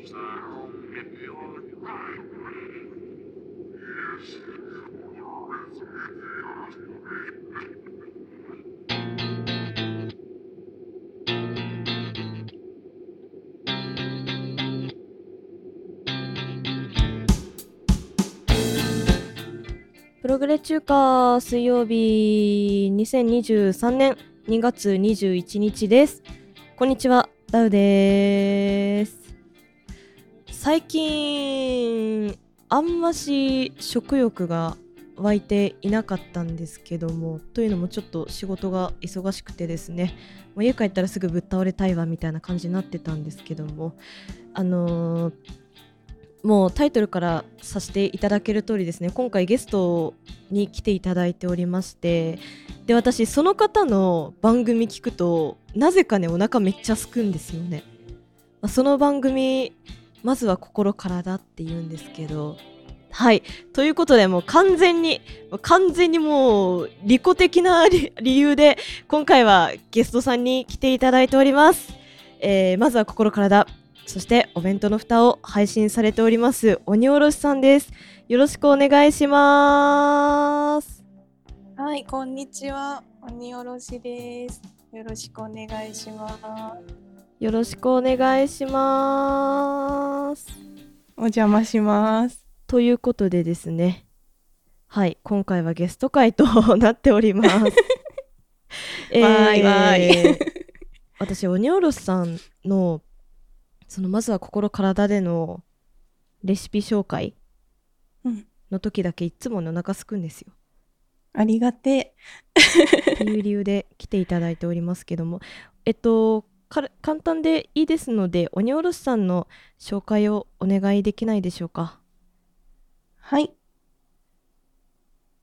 プログレ中華水曜日2023年2月21日です。こんにちは、ダウです。最近、あんまし食欲が湧いていなかったんですけども、というのもちょっと仕事が忙しくてですね、もう家帰ったらすぐぶっ倒れたいわみたいな感じになってたんですけども、あのーもうタイトルからさせていただける通りですね。今回ゲストに来ていただいておりましてで私その方の番組聞くとなぜかねお腹めっちゃすくんですよね、その番組まずは心からだって言うんですけどはいということでもう完全に完全にもう利己的な理理由で今回はゲストさんに来ていただいております、えーまずは心からだそしてお弁当の蓋を配信されております鬼おろしさんですよろしくお願いしますはい、こんにちは。鬼おろしです。よろしくお願いします。よろしくお願いします。お邪魔します。ということでですね。はい今回はゲスト会となっております。わーいわーい。私鬼おろしさんのそのまずは心体でのレシピ紹介うん。の時だけいつもねお腹すくんですよ。ありがてって いう理由で来ていただいておりますけども。えっとか簡単でいいですので鬼おろしさんの紹介をお願いできないでしょうか？はい。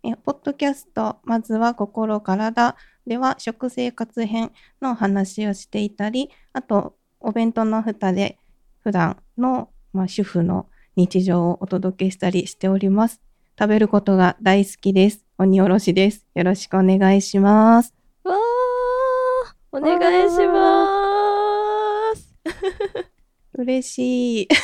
え、ポッドキャスト、まずは心体では食生活編の話をしていたり、あと、お弁当の蓋で普段の、まあ、主婦の日常をお届けしたりしております。食べることが大好きです。鬼おろしです。よろしくお願いします。わーお願いします 嬉しい。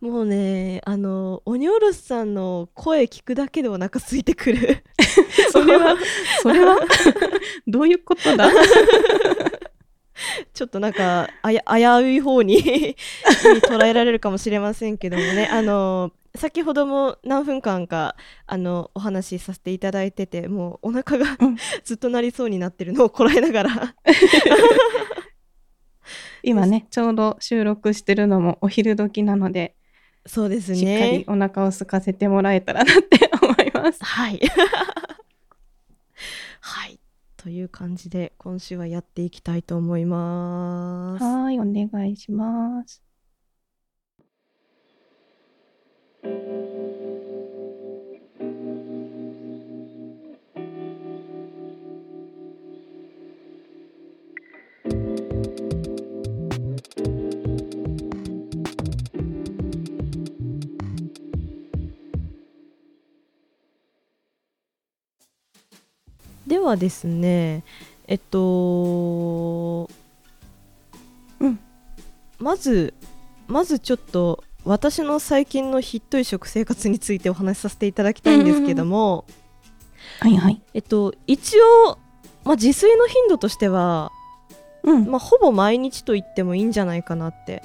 もうねあの鬼おろしさんの声聞くだけでお腹空いてくる。それは、それは、どういうことだ？ちょっとなんかあや危うい方に捉えられるかもしれませんけどもね。あの先ほども何分間かあのお話しさせていただいててもうお腹が、うん。ずっとなりそうになってるのをこらえながら今ね、ちょうど収録してるのもお昼時なので、そうですしっかりねお腹を空かせてもらえたらなって思います。はい。はい。という感じで今週はやっていきたいと思います。はい、お願いします。はですねえっとうんまずまずちょっと私の最近のひっとい食生活についてお話しさせていただきたいんですけども、はいはい。えっと一応、まあ、自炊の頻度としては、うん。まあ、ほぼ毎日と言ってもいいんじゃないかなって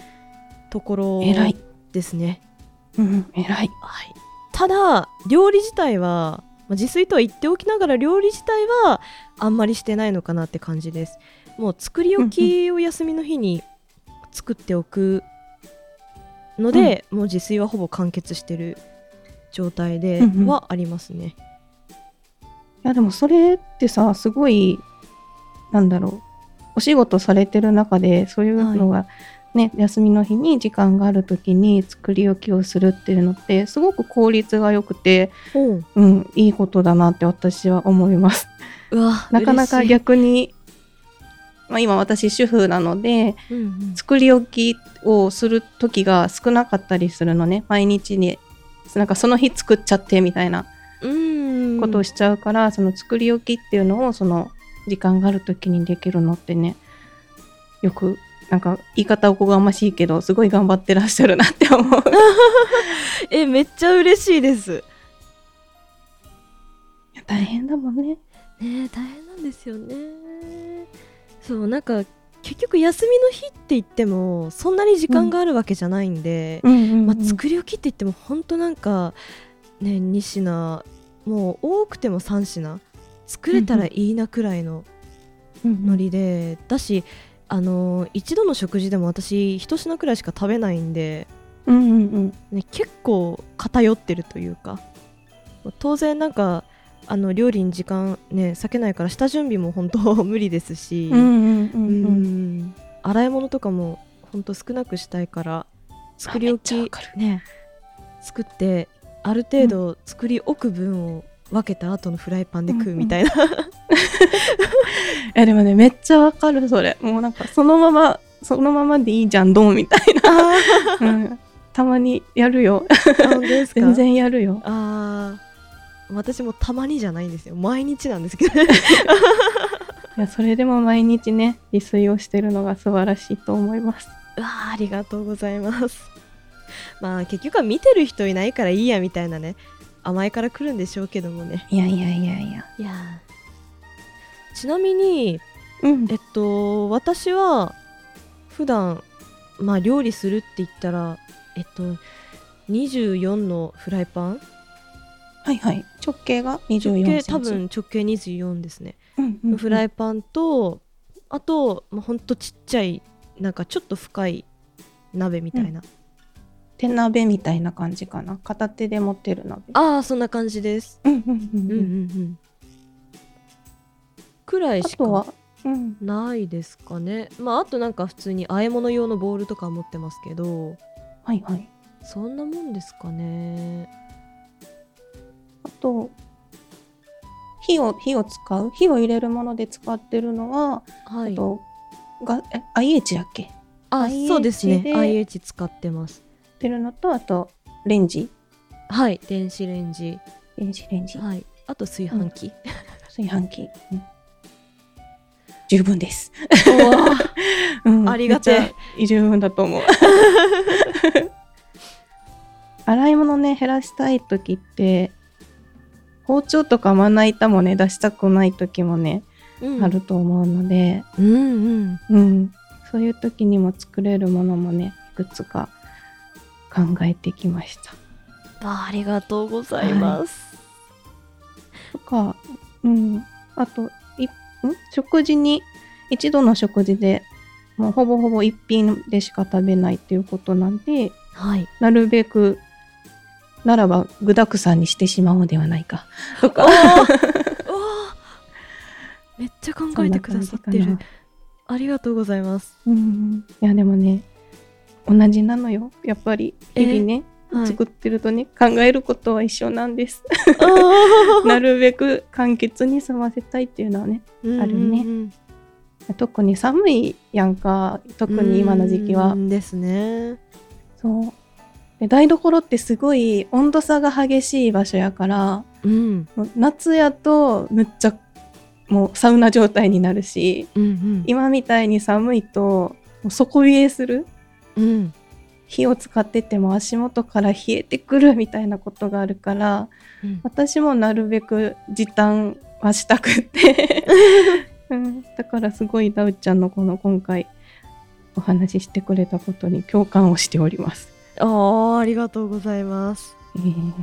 ところ。ですね。うん、偉い。はい、ただ料理自体は、まあ、自炊とは言っておきながら料理自体はあんまりしてないのかなって感じです。もう作り置きを休みの日に作っておくので、もう自炊はほぼ完結してる状態で。うんうんはありますね、いや、でもそれってさ、すごい、なんだろう。お仕事されてる中で、そういうのが、ね、休みの日に時間がある時に作り置きをするっていうのって、すごく効率が良くて、おううん、いいことだなって私は思います。うわ なかなか逆に、まあ、今私主婦なので、うんうん。作り置きをする時が少なかったりするのね。毎日になんかその日作っちゃってみたいなことをしちゃうから、その作り置きっていうのをその時間がある時にできるのってねよくなんか言い方おこがましいけどすごい頑張ってらっしゃるなって思う。えめっちゃ嬉しいです。大変だもんね。ねえ大変なんですよね。そうなんか結局休みの日って言ってもそんなに時間があるわけじゃないんで、うんうんうんまあ、作り置きって言っても本当なんかね2品もう多くても3品作れたらいいなくらいのノリで、だしあの一度の食事でも私1品くらいしか食べないんで、うんうんうん。ね、結構偏ってるというか。当然なんかあの料理に時間ね割けないから下準備も本当 無理ですし、うんうんうんううん。ん洗い物とかも本当少なくしたいから作り置きね作ってある程度作り置く分を分けた後のフライパンで食うみたいな、い やでもねめっちゃわかるそれ。もうなんかそのままそのままでいいじゃんどうみたいあな、うん、たまにやるよ。全然やるよ。あー。私もたまにじゃないんですよ。毎日なんですけど。いやそれでも毎日ね自炊をしてるのが素晴らしいと思います。うわーありがとうございます。まあ結局は見てる人いないからいいやみたいなね。甘えから来るんでしょうけどもね。いやいやいやいや。いやーちなみにうん。えっと私は普段まあ料理するって言ったらえっと24のフライパン？はいはい。直径が24直センチ。径多分直径24ですね、うんうんうん。フライパンとあと、まあ、ほんとちっちゃいなんかちょっと深い鍋みたいな、手鍋みたいな感じかな。片手で持ってる鍋。ああそんな感じです。うんうんうんうん。うんうんうんくらいしかないですかね。まああとなんか普通に和え物用のボウルとか持ってますけど。はいはい。そんなもんですかね。あと火を火を使う？火を入れるもので使ってるのは、はい。あとがえ IH だっけ？あそうですね。で IH 使ってます。ってるのとあとレンジ？はい。電子レンジ。電子レンジ。はい。あと炊飯器、炊飯器、うん十分です、うん。ありがて。えめっちゃ十分だと思う。洗い物ね減らしたい時って包丁とかまな板もね出したくない時もね、うん。あると思うので、うんうん。うん、そういう時にも作れるものもねいくつか考えてきました。あありがとうございます、とか、うん、あと食事に一度の食事でもうほぼほぼ一品でしか食べないっていうことなんではい。なるべくならば具沢山にしてしまおうではないか。とか。めっちゃ考えてくださってる。ありがとうございます、なうん。いやでもね同じなのよ。やっぱり日々ね、はい、作ってるとね考えることは一緒なんです。あ なるべく簡潔に済ませたいっていうのはねーあるねうん。うん特に寒いやんか。特に今の時期は。うんですね。そう。で台所ってすごい温度差が激しい場所やからうん夏やとむっちゃもうサウナ状態になるしうんうん今みたいに寒いと底冷えするうん火を使ってても足元から冷えてくるみたいなことがあるからうん。私もなるべく時短はしたくって、うん、だからすごいダウちゃんのこの今回お話ししてくれたことに共感をしております。あーありがとうございます。えー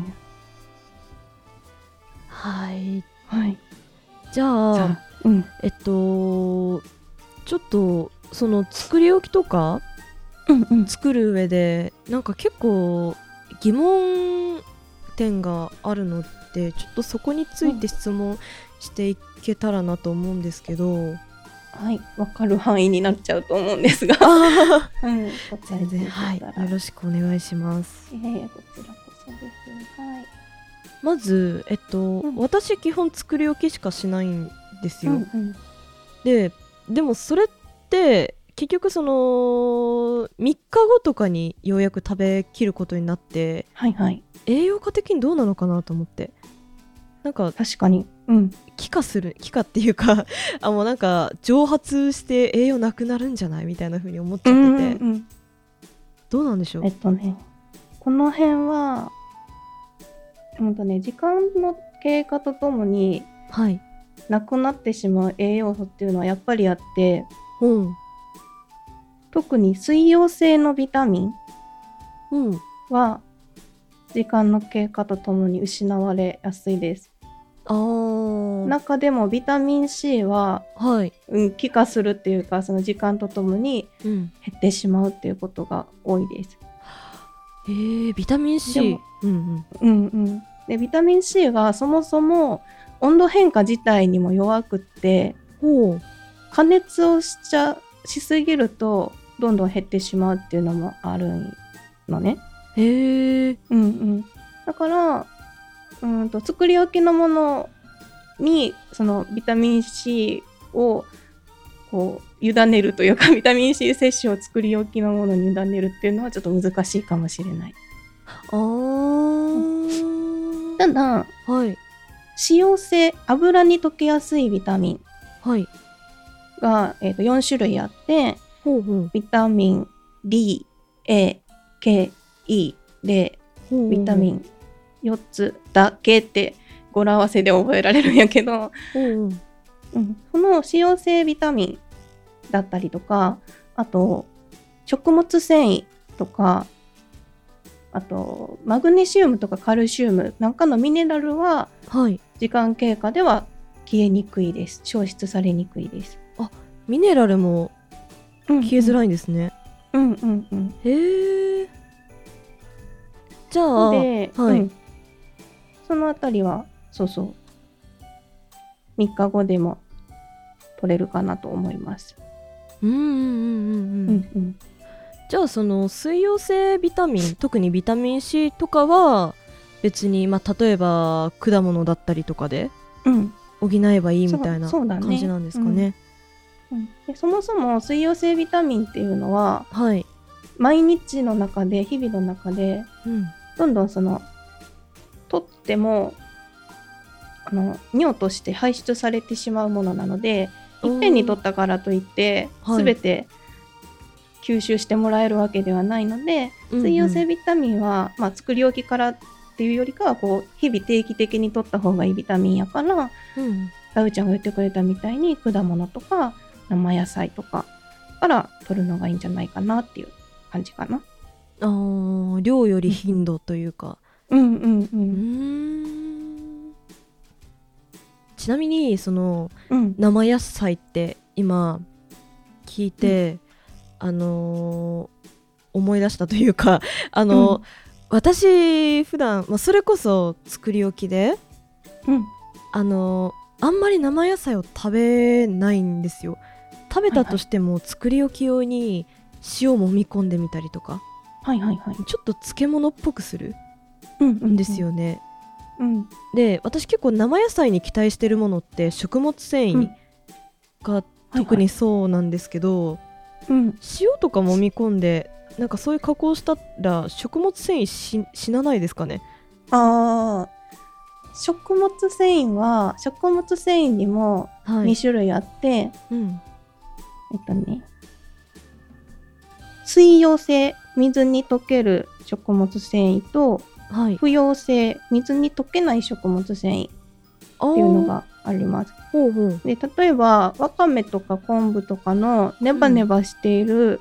はい。はい、じゃあじゃあ、うん、えっとちょっとその作り置きとかうんうん。作る上でなんか結構疑問点があるのでちょっとそこについて質問していけたらなと思うんですけど、はい、わかる範囲になっちゃうと思うんですが、あ うん、全然。はい。よろしくお願いします。いやいやこちらこそです。はい。まずえっと、うん。私基本作り置きしかしないんですよ、うんうん。ででもそれって結局その3日後とかにようやく食べきることになってはいはい。栄養価的にどうなのかなと思って。なんか確かに。ううん。気化する気化っていうか あもうなんか蒸発して栄養なくなるんじゃないみたいな風に思っちゃうんってて、うんうん。どうなんでしょう？えっとねこの辺はうんとね時間の経過とともにはい。なくなってしまう栄養素っていうのはやっぱりあってうん特に水溶性のビタミンうん。は時間の経過とともに失われやすいです。あー。中でもビタミン C は、はい、うん、気化するっていうかその時間とともにうん、減ってしまうっていうことが多いです。えー、ビタミン C うんうん。うんうん、でビタミン C がそもそも温度変化自体にも弱くって加熱をしちゃしすぎるとどんどん減ってしまうっていうのもあるのね。へえうんうん、だからうんと作り置きのものにそのビタミン C をこう委ねるというか ビタミン C 摂取を作り置きのものに委ねるっていうのはちょっと難しいかもしれない。あー。ただはい。脂溶性油に溶けやすいビタミンはい。が、えー、と4種類あってほうほう。ビタミン D、A、K、E でビタミン4つだけって語呂合わせで覚えられるんやけど、ほうほう。うん、その脂溶性ビタミンだったりとかあと食物繊維とかあとマグネシウムとかカルシウムなんかのミネラルははい。時間経過では消えにくいです。消失されにくいです。ミネラルも消えづい。らいんですね、うんうんうん。へえじゃあで、はい。うん。そのあたりはそうそう。3日後でも取れるかなと思います。うんうんうんうんうん、うんうん。じゃあその水溶性ビタミン特にビタミン C とかは別に、まあ、例えば果物だったりとかでうん。補えばいいみたいな感じなんですかね。うんでそもそも水溶性ビタミンっていうのははい、毎日の中で日々の中でうん、どんどんその取ってもあの尿として排出されてしまうものなのでいっぺんに取ったからといってはい。全て吸収してもらえるわけではないので、水溶性ビタミンは、まあ、作り置きからっていうよりかはこう日々定期的に取った方がいいビタミンやからうん。ダウちゃんが言ってくれたみたいに果物とか生野菜とかから取るのがいいんじゃないかなっていう感じかな。あー量より頻度というか。うんうんう。うんーん。ちなみにそのうん。生野菜って今聞いて、あのー思い出したというか あの、うん。私普段、まあ、それこそ作り置きでうん。あのーあんまり生野菜を食べないんですよ食べたとしても作り置き用に塩もみ込んでみたりとかはいはいはい。ちょっと漬物っぽくするうんです。よね、うん。で私結構生野菜に期待してるものって食物繊維が特にそうなんですけど、うん。塩とかもみ込んでなんかそういう加工したら食物繊維し死なないですかね？ああ食物繊維は食物繊維にもは2種類あって、うん、えっとね。水溶性水に溶ける食物繊維とはい。不溶性水に溶けない食物繊維っていうのがあります。ほうほうで例えばわかめとか昆布とかのネバネバしている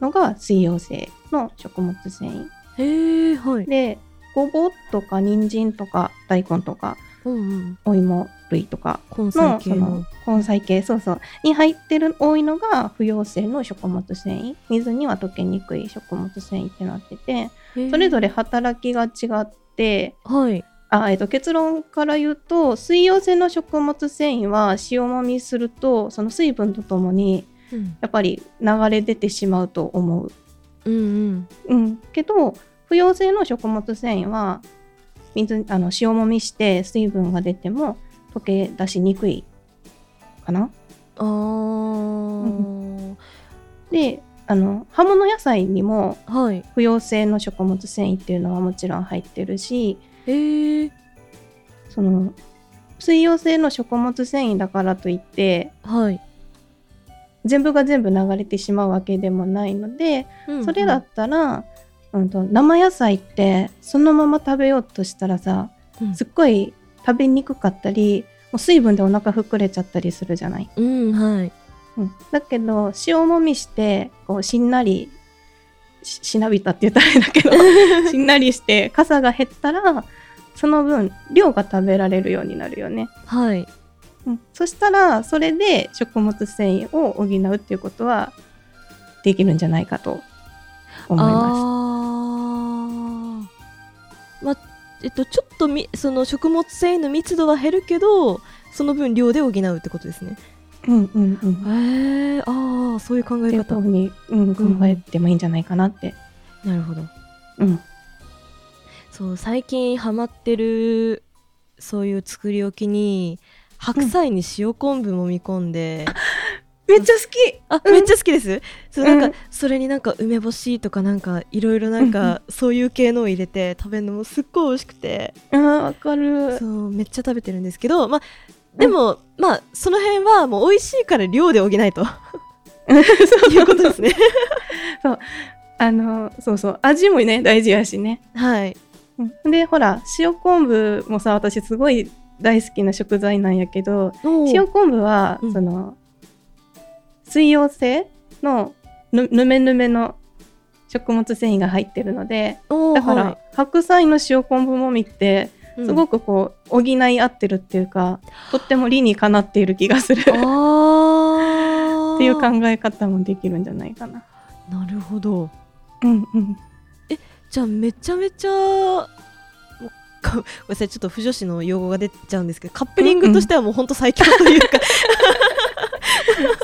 のが水溶性の食物繊維。へえはい。でごぼうとか人参とか大根とかうんうんお芋類とか。根の。根菜系。そうそう。に入ってる多いのが不溶性の食物繊維。水には溶けにくい食物繊維ってなってて。それぞれ働きが違って。はい。あ、えっと、結論から言うと水溶性の食物繊維は塩もみするとその水分とともにうん。やっぱり流れ出てしまうと思う。うんうん。うん、けど不溶性の食物繊維は水あの塩もみして水分が出ても溶け出しにくいかな。あー。であの葉物野菜にもはい。不溶性の食物繊維っていうのはもちろん入ってるしへえその水溶性の食物繊維だからといってはい、全部が全部流れてしまうわけでもないので、それだったら、うん、と生野菜ってそのまま食べようとしたらさうんすっごい食べにくかったりもう水分でお腹膨れちゃったりするじゃない？うんはいうん、だけど塩もみしてこうしんなりししなびたって言ったらあれだけど しんなりして傘が減ったらその分量が食べられるようになるよね。はいうん、そしたらそれで食物繊維を補うっていうことはできるんじゃないかと思います。えっとちょっとみその食物繊維の密度は減るけどその分量で補うってことですねうんうんうん。へえああそういう考え方に、うん、考えてもいいんじゃないかなって。なるほどうん。そう最近ハマってるそういう作り置きに白菜に塩昆布もみ込んで、めっちゃ好き。あ、うん。めっちゃ好きです？そうなんか、うん。それになんか梅干しとかなんかいろいろなんか、そういう系のを入れて食べるのもすっごい美味しくて。あーわかる。そうめっちゃ食べてるんですけどまあでも、まあその辺はもう美味しいから量で補いと。いうことですね。あの、そうそう。味もね、大事やしね。はい。うん。で、ほら、塩昆布もさ、私すごい大好きな食材なんやけど、塩昆布は、うん。その、水溶性のぬぬめぬめの食物繊維が入ってるので、だから、はい白菜の塩昆布もみって、うんすごくこう、補い合ってるっていうか、とっても理にかなっている気がする。っていう考え方もできるんじゃないかな。なるほどうんうん。じゃあめちゃめちゃごめんなさいちょっと不女子の用語が出ちゃうんですけどカップリングとしてはもうほんと最強というか、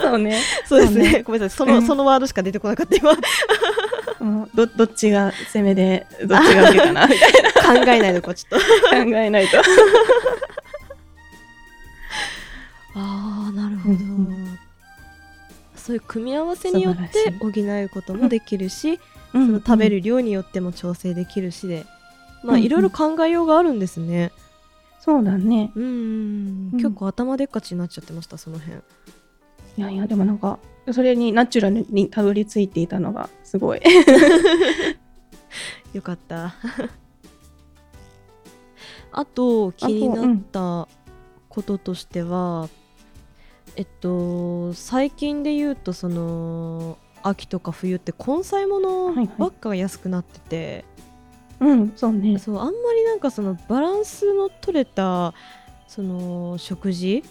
そうね。そうですね。ごめんなさい。その,、うん。そのワードしか出てこなかった今。どどっちが攻めでどっちが受けかなみたいえないでこうちょっと。な考えないと。ああなるほど、うんそういう組み合わせによっ素て補うこともできるし、そその食べる量によっても調整できるしで、まあいろいろ考えようがあるんですね。そうだね。うん結構頭でっかちになっちゃってましたその辺。いやいやでもなんかそれにナチュラルにたどり着いていたのがすごい。よかった。あと気になったこととしては、えっと最近で言うとその秋とか冬って根菜物はいはいばっかが安くなってて、うんそうね。そうあんまりなんかそのバランスの取れたその食事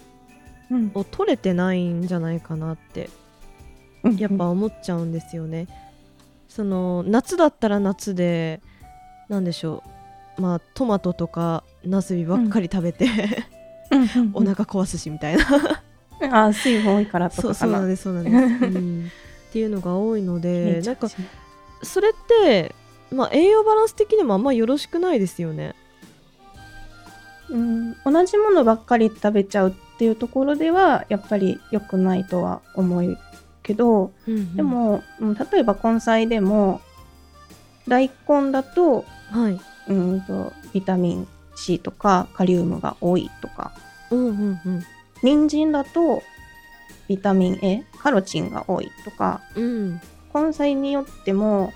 うん。を取れてないんじゃないかなってうんやっぱ思っちゃうんですよね。その夏だったら夏でなんでしょう。まあトマトとかナスビばっかり食べて、お腹壊すしみたいな。あー水分多いからとそうかかな。そうなんですそうなんです、うん。っていうのが多いのでなんかねそれって、まあ、栄養バランス的にもあんまよろしくないですよね。うん。同じものばっかり食べちゃうっていうところではやっぱり良くないとは思うけど、でも、うん、例えば根菜でも大根だとはい。うんとビタミン C とかカリウムが多いとか。うんうんうん。人参だとビタミン A カロチンが多いとか。うん。根菜によっても、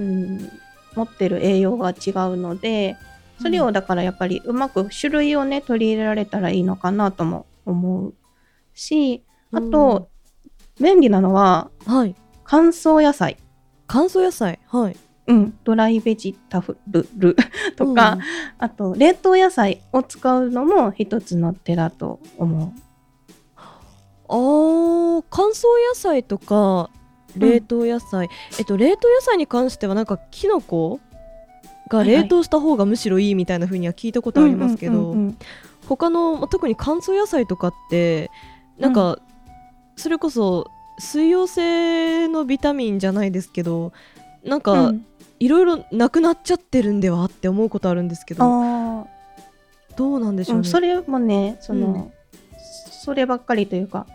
うん、持ってる栄養が違うのでそれをだからやっぱりうまく種類をね取り入れられたらいいのかなとも思うしあと、便利なのははい。乾燥野菜、乾燥野菜。はい。うん、ドライベジタブル とか、あと冷凍野菜を使うのも一つの手だと思あー乾燥野菜とか冷凍野菜、えっと冷凍野菜に関してはなんかキノコが冷凍した方がむしろいいみたいな風には聞いたことう。ありますけど、うんうんうん他のまあ特に乾燥野菜とかってなんか、それこそ水溶性のビタミンじゃないですけどなんうかん。いろいろなくなっちゃってるんではって思うことあるんですけどあどうなんでしょうね。ーうんそれもねその、うん。そればっかりというか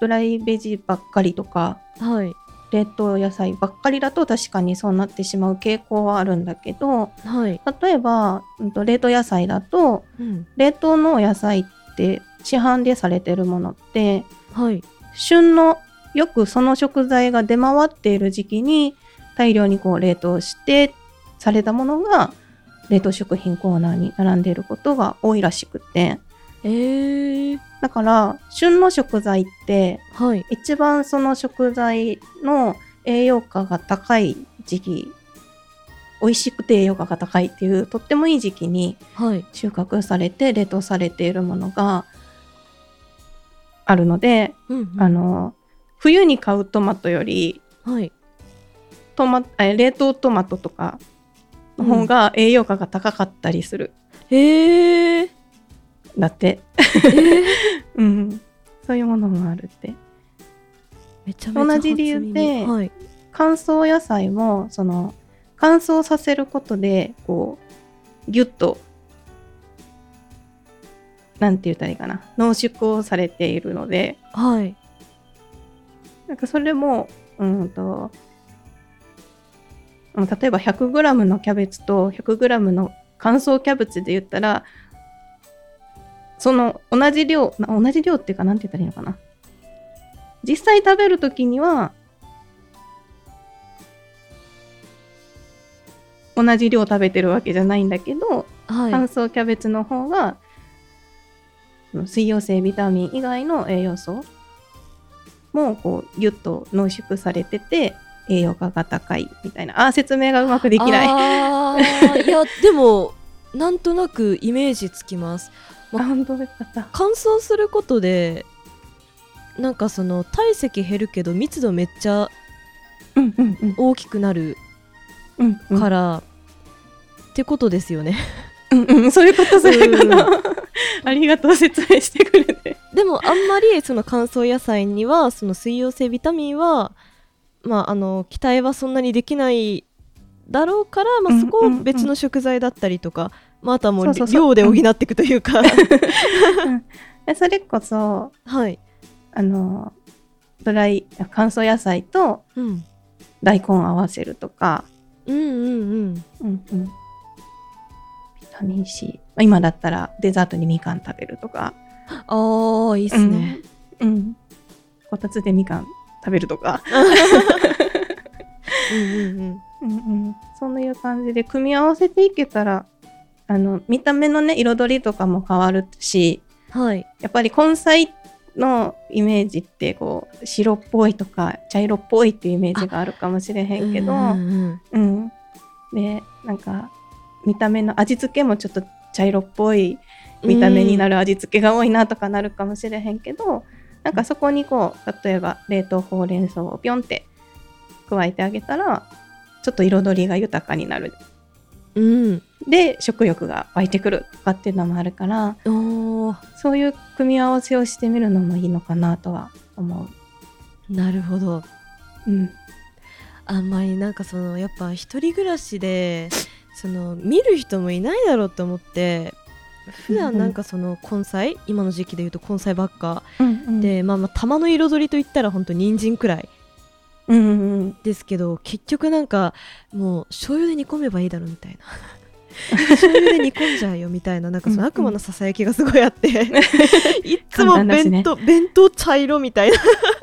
ドライベジばっかりとかはい冷凍野菜ばっかりだと確かにそうなってしまう傾向はあるんだけどはい。例えば、うんと冷凍野菜だとうん。冷凍のお野菜って市販でされてるものってはい。旬のよくその食材が出回っている時期に大量にこう冷凍してされたものが冷凍食品コーナーに並んでいることが多いらしくてえー。だから旬の食材ってはい。一番その食材の栄養価が高い時期美味しくて栄養価が高いっていうとってもいい時期にはい。収穫されて冷凍されているものがあるので、うん、うん。あの冬に買うトマトよりはい。トマえ冷凍トマトとかの方が栄養価が高かったりする、えー。だって、えー、うん、そういうものもあるって。めちゃめちゃ同じ理由ではい。乾燥野菜もその乾燥させることでこうギュッとなんて言ったらいいかな。濃縮をされているので。はい。なんかそれもうんとうん例えば 100g のキャベツと 100g の乾燥キャベツで言ったらその同じ量な同じ量っていうかなんて言ったらいいのかな。実際食べるときには同じ量食べてるわけじゃないんだけど、はい。乾燥キャベツの方が水溶性ビタミン以外の栄養素もこうギュッと濃縮されてて栄養価が高いみたいな。あー説明がうまくできない。いやでもなんとなくイメージつきます本当よかった。乾燥することでなんかその体積減るけど密度めっちゃうんうんうん。大きくなるうんうん。から、ってことですよね。うんうん。そういうことそういうこと。ありがとう説明してくれて。でもあんまりその乾燥野菜にはその水溶性ビタミンはまああの期待はそんなにできないだろうから、まあ、うんそこをうんうん。別の食材だったりとか、まあ、あとはもう量で補っていくというか、でそれこそはい、あのドライ乾燥野菜とうん、大根合わせるとか、うんうんうん。うんうん、ビタミン C まあ今だったらデザートにみかん食べるとか、ああいいっすね、うん。うん、こたつでみかん食べるとか、うんうんうん。うんうん、そういう感じで組み合わせていけたらあの見た目のね彩りとかも変わるしはい。やっぱり根菜のイメージってこう白っぽいとか茶色っぽいっていうイメージがあるかもしれへんけど、うんうんうん、でなんか見た目の味付けもちょっと茶色っぽい見た目になる、る味付けが多いなとかなるかもしれへんけど、なんかそこにこう例えば冷凍ほうれん草をピョンって加えてあげたらちょっと彩りが豊かになるうん、で食欲が湧いてくるとかっていうのもあるからそういう組み合わせをしてみるのもいいのかなとは思う。なるほど。うん。あんまりなんかそのやっぱ一人暮らしでその見る人もいないだろうと思って普段なんかその根菜、今の時期で言うと根菜ばっか、うんでまあまあ玉の彩りといったらほんと人参くらいうんうん。ですけど結局なんかもう醤油で煮込めばいいだろうみたいな醤油で煮込んじゃうよみたいななんかその悪魔のささやきがすごいあって いっつも簡単だしね。弁当、弁当茶色みたいな。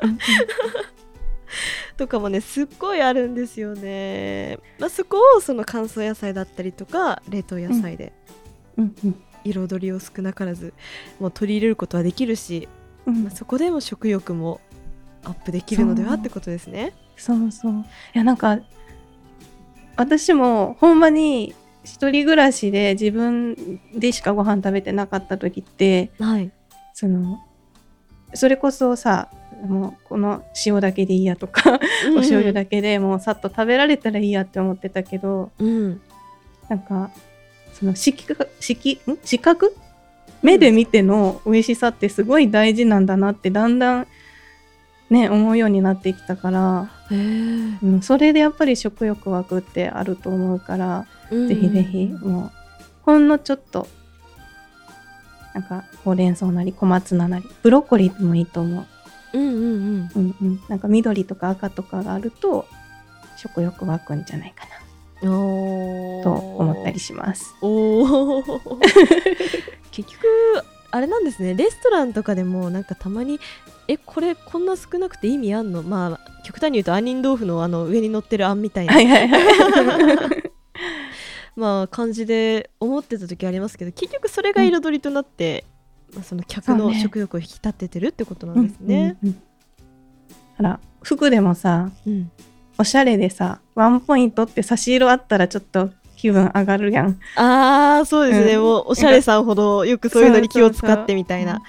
うん とかもねすっごいあるんですよね、まあ、そこをその乾燥野菜だったりとか冷凍野菜で彩りを少なからずもう取り入れることはできるし、うん。まあ、そこでも食欲もアップできるのではってことですね。そうそう。いやなんか私もほんまに一人暮らしで自分でしかご飯食べてなかった時ってはい。そのそれこそさもうこの塩だけでいいやとか、お醤油だけでもうさっと食べられたらいいやって思ってたけどうん。なんかその色覚視覚？目で見ての美味しさってすごい大事なんだなってだんだんね思うようになってきたから、うん、それでやっぱり食欲湧くってあると思うから、ぜひぜひもうほんのちょっとなんかほうれん草なり小松菜なりブロッコリーでもいいと思う。うんうんうん。うん、なんか緑とか赤とかがあると食欲湧くんじゃないかな。と思ったりします。おー。結局あれなんですね。レストランとかでもなんかたまにえこれこんな少なくて意味あんの？まあ極端に言うと杏仁豆腐のあの上に乗ってるあんみたいな、はいはいはい。まあ感じで思ってた時ありますけど結局それが彩りとなって、まあ、その客の食欲を引き立ててるってことなんですね。うんうんうん。あら服でもさうんおしゃれでさワンポイントって差し色あったらちょっと気分上がるやん。ああそうですね、うんもうおしゃれさんほどよくそういうのに気を使ってみたいな。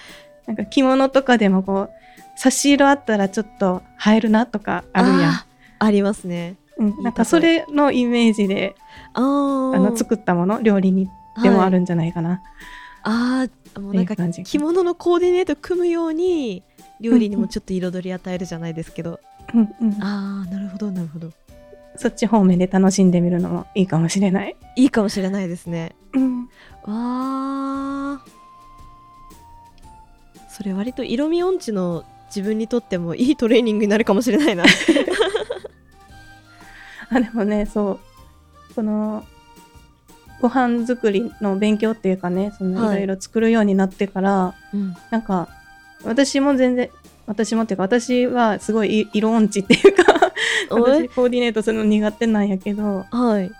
なんか着物とかでもこう差し色あったらちょっと映えるなとかあるやん。ありますね。うん、なんかそれのイメージであの作ったもの料理にでもあるんじゃないかな。ああもうなんか着物のコーディネート組むように料理にもちょっと彩り与えるじゃないですけど、うんうん、ああなるほどなるほど。そっち方面で楽しんでみるのもいいかもしれない。いいかもしれないですね。うん、わあそれ割と色味音痴の自分にとってもいいトレーニングになるかもしれないな。あでもねそうこのご飯作りの勉強っていうかねそのはい。いろいろ作るようになってから、うん。なんか私も全然私もっていうか私はすごいい色音痴っていうか 私コーディネートするの苦手なんやけど、はい。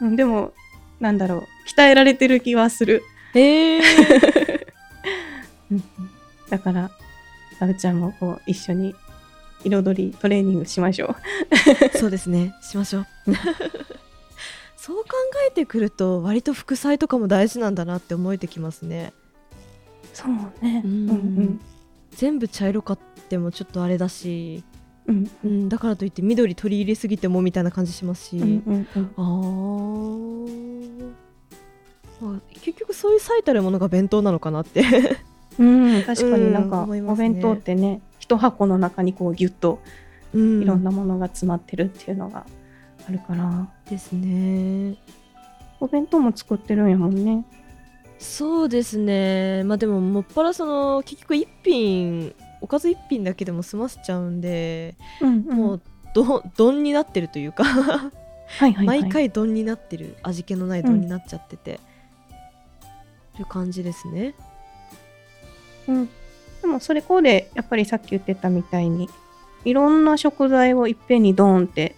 うん、でもなんだろう鍛えられてる気はする。へえ うん。だからさるちゃんもこう一緒に彩りトレーニングしましょう。そうですね。しましょう。うんそう考えてくると割と副菜とかも大事なんだなって思えてきますね。そうね。うんうん。全部茶色かってもちょっとあれだし、うん。うん、だからといって緑取り入れすぎてもみたいな感じしますし、うんうんうん。あー。まあ結局そういう最たるものが弁当なのかなって。うん、確かになんか、うんね。お弁当ってね一箱の中にこうギュッとうん。いろんなものが詰まってるっていうのがあるから、ですね。お弁当も作ってるんやもんね。そうですね。まあでももっぱらその結局一品おかず一品だけでも済ませちゃうんで、うんもうど丼になってるというか。はいはいはい、毎回丼になってる。味気のない丼になっちゃってて、という感じですね。うん、でもそれこうでやっぱりさっき言ってたみたいにいろんな食材をいっぺんにドーンって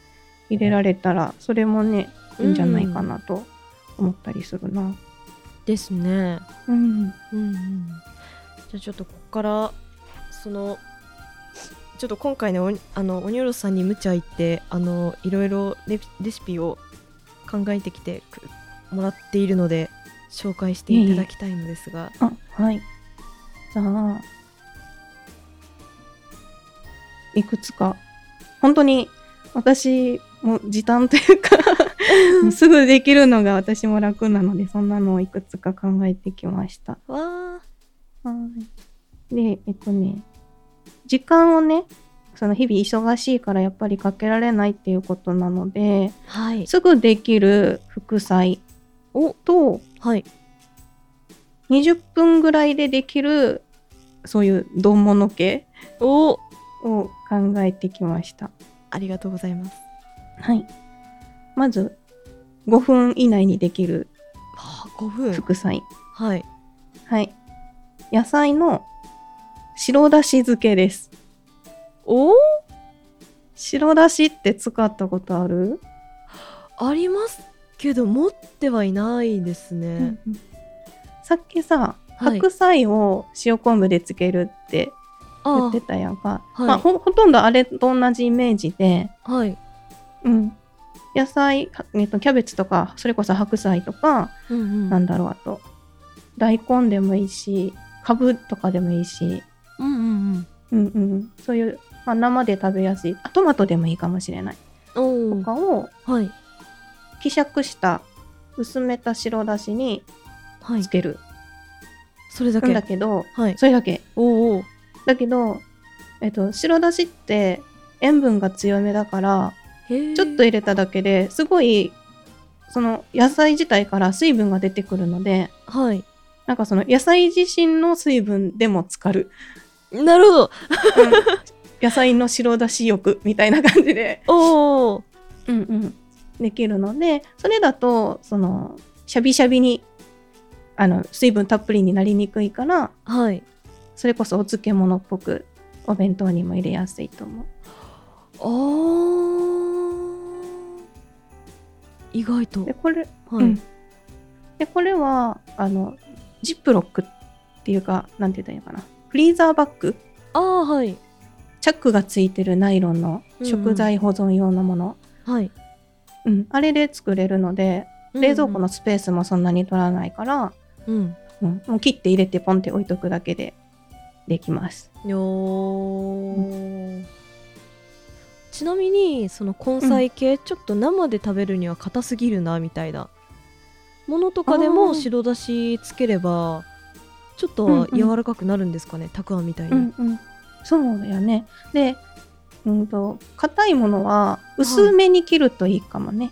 入れられたらそれもねいいんじゃないかなと思ったりするな。ですね。うん、うんうん、じゃあちょっとここからそのちょっと今回ねおにあの鬼おろしさんに無茶言ってあのいろいろレピレシピを考えてきてくもらっているので紹介していただきたいのですが、あはい。じゃあいくつか。本当に私も時短というかすぐできるのが私も楽なのでそんなのをいくつか考えてきました。わはい。で、えっとね、時間をね、その日々忙しいからやっぱりかけられないっていうことなので、ーはい。すぐできる副菜お。とはい。20分ぐらいでできるそういう丼物系お。を考えてきました。ありがとうございますはい。まず、5分以内にできるはあ5分副菜。はいはい。野菜の白だし漬けです。お白だしって使ったことある、ありますけど持ってはいないですね、さっきさ、はい白菜を塩昆布で漬けるって言あってたやんか。はいまあ、ほほとんどあれと同じイメージで、はい、うん。野菜、はえっと、キャベツとか、それこそ白菜とか、うんうん、なんだろう、あと、大根でもいいし、かぶとかでもいいし、うんうんうん。うん、そういう、まあ、生で食べやすい。あトマトでもいいかもしれない。とかをはい。希釈した薄めた白だしにはい。つける、それだけ？だけどはい。それだけ。おーおー。だけど、えっと、白だしって塩分が強めだからちょっと入れただけですごいその野菜自体から水分が出てくるのではい。なんかその野菜自身の水分でも浸かる。なるほど。うん。野菜の白だし浴みたいな感じで、おおうんうん、できるのでそれだとそのシャビシャビにあの水分たっぷりになりにくいからはい。それこそお漬物っぽくお弁当にも入れやすいと思う。あー意外と。でこれ,、はい、うん、でこれはあのジップロックっていうかなんて言ったらいいのかな。フリーザーバッグ。ああはい。チャックがついてるナイロンのうんうん。食材保存用のもの、はい。うん。あれで作れるので冷蔵庫のスペースもそんなに取らないから、うん。うん。もう切って入れてポンって置いとくだけでできます。よーちなみにその根菜系、ちょっと生で食べるには硬すぎるなみたいな。ものとかであもー。白だしつければちょっとうんうん。柔らかくなるんですかね、たくあんみたいに、うんうん、そうだよね。で、うんと硬いものは薄めに切るといいかもね。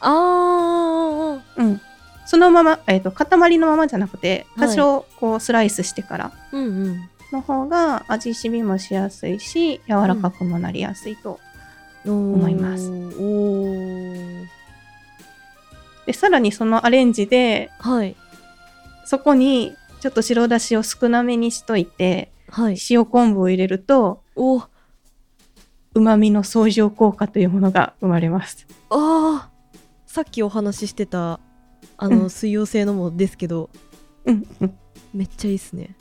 あうん。そのまま、えっ、と塊のままじゃなくて、はい。多少こうスライスしてから。ーうんうん。の方が味しみもしやすいし、柔らかくもなりやすいと。思思います。で、さらにそのアレンジで、はい。そこにちょっと白だしを少なめにしといて、はい。塩昆布を入れると、お。あ旨味の相乗効果というものが生まれます。あー。さっきお話ししてたあの、うん。水溶性のもですけどうん、うん。めっちゃいいっすね。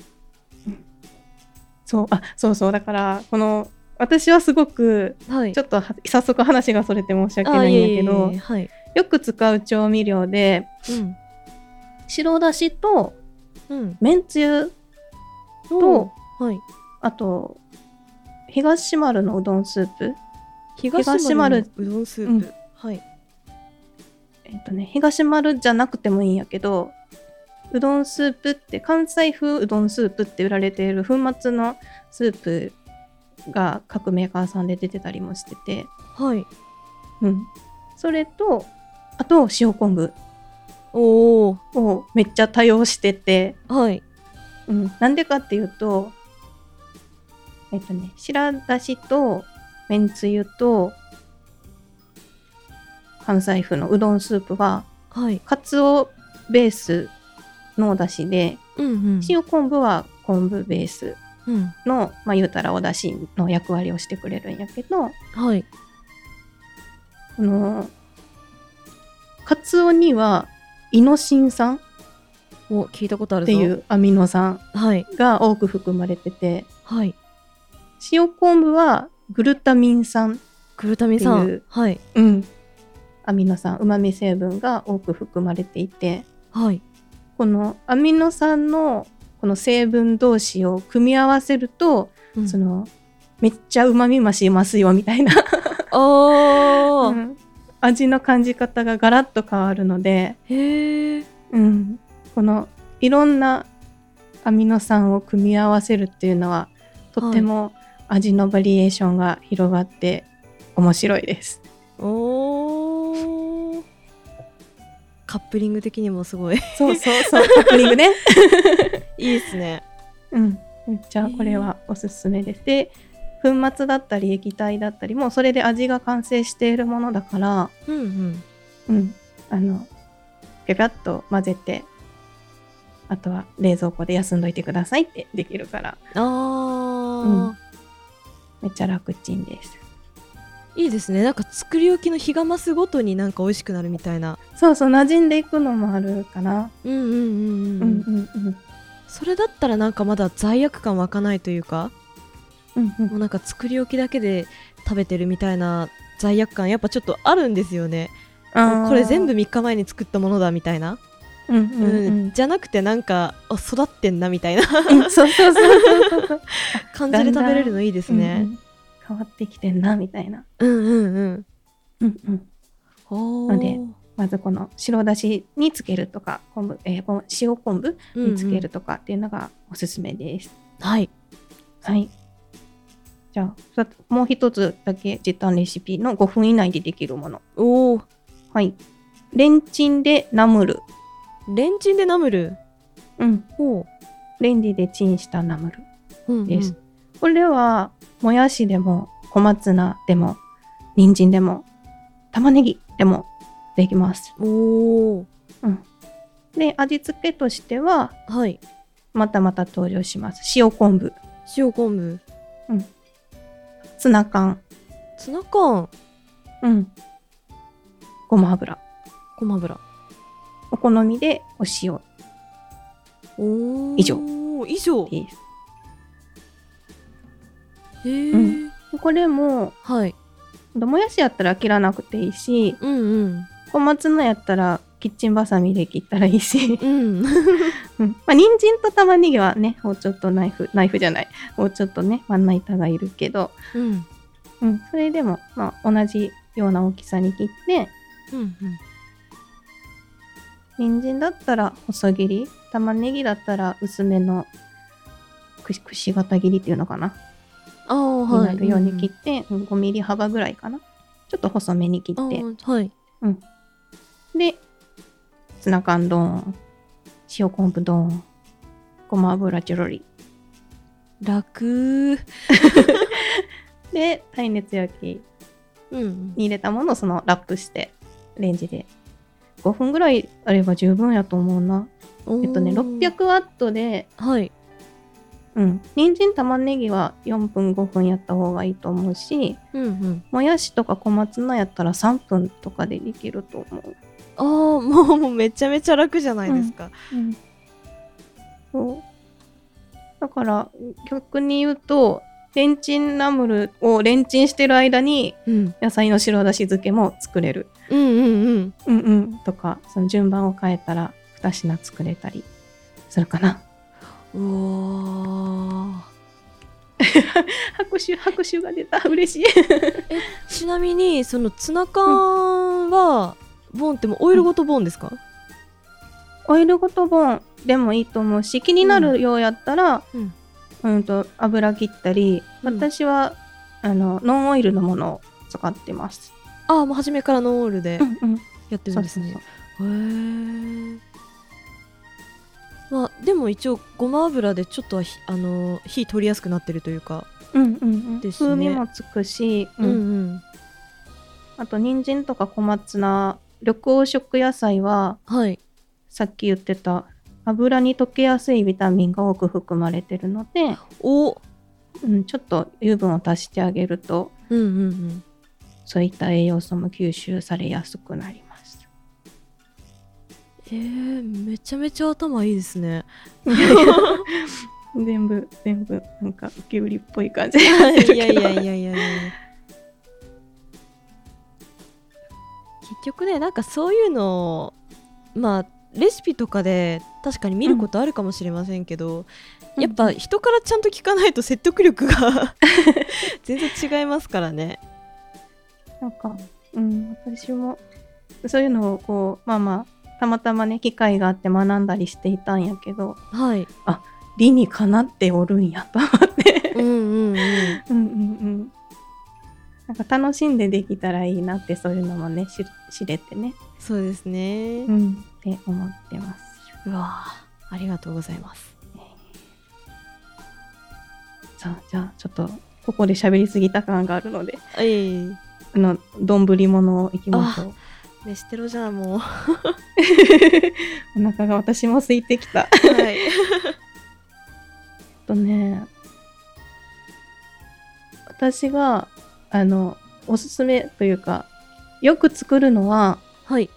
そう、あ、そうそう。だから、この、私はすごく、はい。ちょっとは早速話がそれて申し訳ないんだけど、はい。よく使う調味料で、うん。白だしと、うん。めんつゆおと、ーはい。あと、東丸のうどんスープ。東東丸うどんスープ、うん。はい。えっとね、東丸じゃなくてもいいんやけど、うどんスープって、関西風うどんスープって売られている粉末のスープが各メーカーさんで出てたりもしてて、はい。うん。それと、あと塩昆布をめっちゃ多用してて、はい。うん、なんでかっていうと、えっとね、白だしとめんつゆと関西風のうどんスープは、はい。かつおベースのお出汁で、うんうん。塩昆布は昆布ベースうん。の、まあ言うたらお出汁の役割をしてくれるんやけど、はい。この、かつおにはイノシン酸お聞いたことあるぞ。っていうアミノ酸はい。が多く含まれてて、はい。塩昆布はグルタミン酸、グルタミン酸はい。うん、アミノ酸、旨味成分が多く含まれていて、はい。このアミノ酸のこの成分同士を組み合わせると、うん。そのめっちゃ旨味増しますよみたいな、あー、うん。味の感じ方がガラッと変わるので、へえうん、このいろんなアミノ酸を組み合わせるっていうのはとっても味のバリエーションが広がって面白いです。おーカップリング的にもすごい。そうそうそう、カップリングね。いいですね。うん、めっちゃこれはおすすめです。で、粉末だったり液体だったりもそれで味が完成しているものだから、うんうん。うん、あの、ぴゃぴゃっと混ぜて、あとは冷蔵庫で休んどいてくださいってできるから、あー、めっちゃ楽ちんです。いいですね。なんか作り置きの日が増すごとになんか美味しくなるみたいな。そうそう、馴染んでいくのもあるかな。うんうんうんうん、うんうんうん。それだったらなんかまだ罪悪感湧かないというかうんうん。もうなんか作り置きだけで食べてるみたいな罪悪感やっぱちょっとあるんですよね。これ全部、3日前に作ったものだみたいな、うんううんうん。じゃなくてなんかあ育ってんなみたいな。うん、そうそうそう。感じで食べれるのいいですうんうねん変わってきてんな、みたいな。うんうんうんうんうん。おのでまずこの白だしにつけるとか昆布、えー塩昆布につけるとかっていうのがおすすめです。はいはい。じゃあさもう一つだけ時短レシピの5分以内でできるもの。おおはい。レンチンでナムル。レンチンでナムル？うん。ほレンジでチンしたナムル。う、うんうんですこれはもやしでも小松菜でも人参でも玉ねぎでもできます。おおで味付けとしてははい。またまた登場します。塩昆布、塩昆布。ツナ缶、ツナ缶。うん、ごま油、ごま油。お好みでお塩。おー。以上。以上。です。うん。これもはい。もやしやったら切らなくていいしうんうん。小松菜やったらキッチンバサミで切ったらいいし、うん。うん。まあ、人参と玉ねぎはねもうちょっとナイフナイフじゃない。もうちょっとねまな板がいるけど、うん。うん、それでも、まあ、同じような大きさに切って。うん人参だったら細切り。玉ねぎだったら薄めのくしくし形切りっていうのかな、にはないるように切って、うん5ミリ幅ぐらいかな。ちょっと細めに切あって。ーはい。でツナ缶ドーン塩昆布ドーンごま油ちょろり。楽。で耐熱焼きうん。に入れたものをそのラップしてレンジで。5分ぐらいあれば十分やと思うな。えっとね600ワットではいうん。人参玉ねぎは4分5分やった方がいいと思うしうんうん。もやしとか小松菜やったら3分とかでできると思う。ああもうもうめちゃめちゃ楽じゃないですか、うん、そう。だから逆に言うとレンチンナムルをレンチンしてる間にうん、野菜の白だし漬けも作れる。うんうんうん。うんうん。とかその順番を変えたら2品作れたりするかなうわ 拍手拍手が出た。嬉しい。ーちなみにそのツナ缶は、ボンってもうオイルごとボンですか、オイルごとボンでもいいと思うし気になるようやったら、うん。うんと油切ったり、うん。私はあのノンオイルのものを使ってます。ああもう初めからノンオイルでうんうん、やってるんですね。へえまあでも一応ごま油でちょっとはひあの火取りやすくなってるというか。うんうんうん。ですね。風味もつくし、ううんんうん。あと人参とか小松菜緑黄色野菜ははい。さっき言ってた油に溶けやすいビタミンが多く含まれてるので、お。うん、ちょっと油分を足してあげるとうんうんうん。そういった栄養素も吸収されやすくなります。えー、めちゃめちゃ頭いいですね。全部全部なんか受け売りっぽい感じいや いやいやいやいやいや。結局ねなんかそういうのまあレシピとかで確かに見ることあるかもしれませんけど、やっぱ人からちゃんと聞かないと説得力が 全然違いますからね。なんか、うん、私もそういうのをこうまあまあたまたまね機会があって学んだりしていたんやけどはい。理にかなっておるんやと思って。うんうんうん。うんうんうん。なんか楽しんでできたらいいなってそういうのもね知知れてね、そうですね、うん、って思ってます。うわーありがとうございます。さあじゃあちょっとここで喋りすぎた感があるので。ええ。あの丼物いきましょう。飯テロじゃんもうは お腹が私も空いてきた。いとね私があのおすすめというかよく作るのははい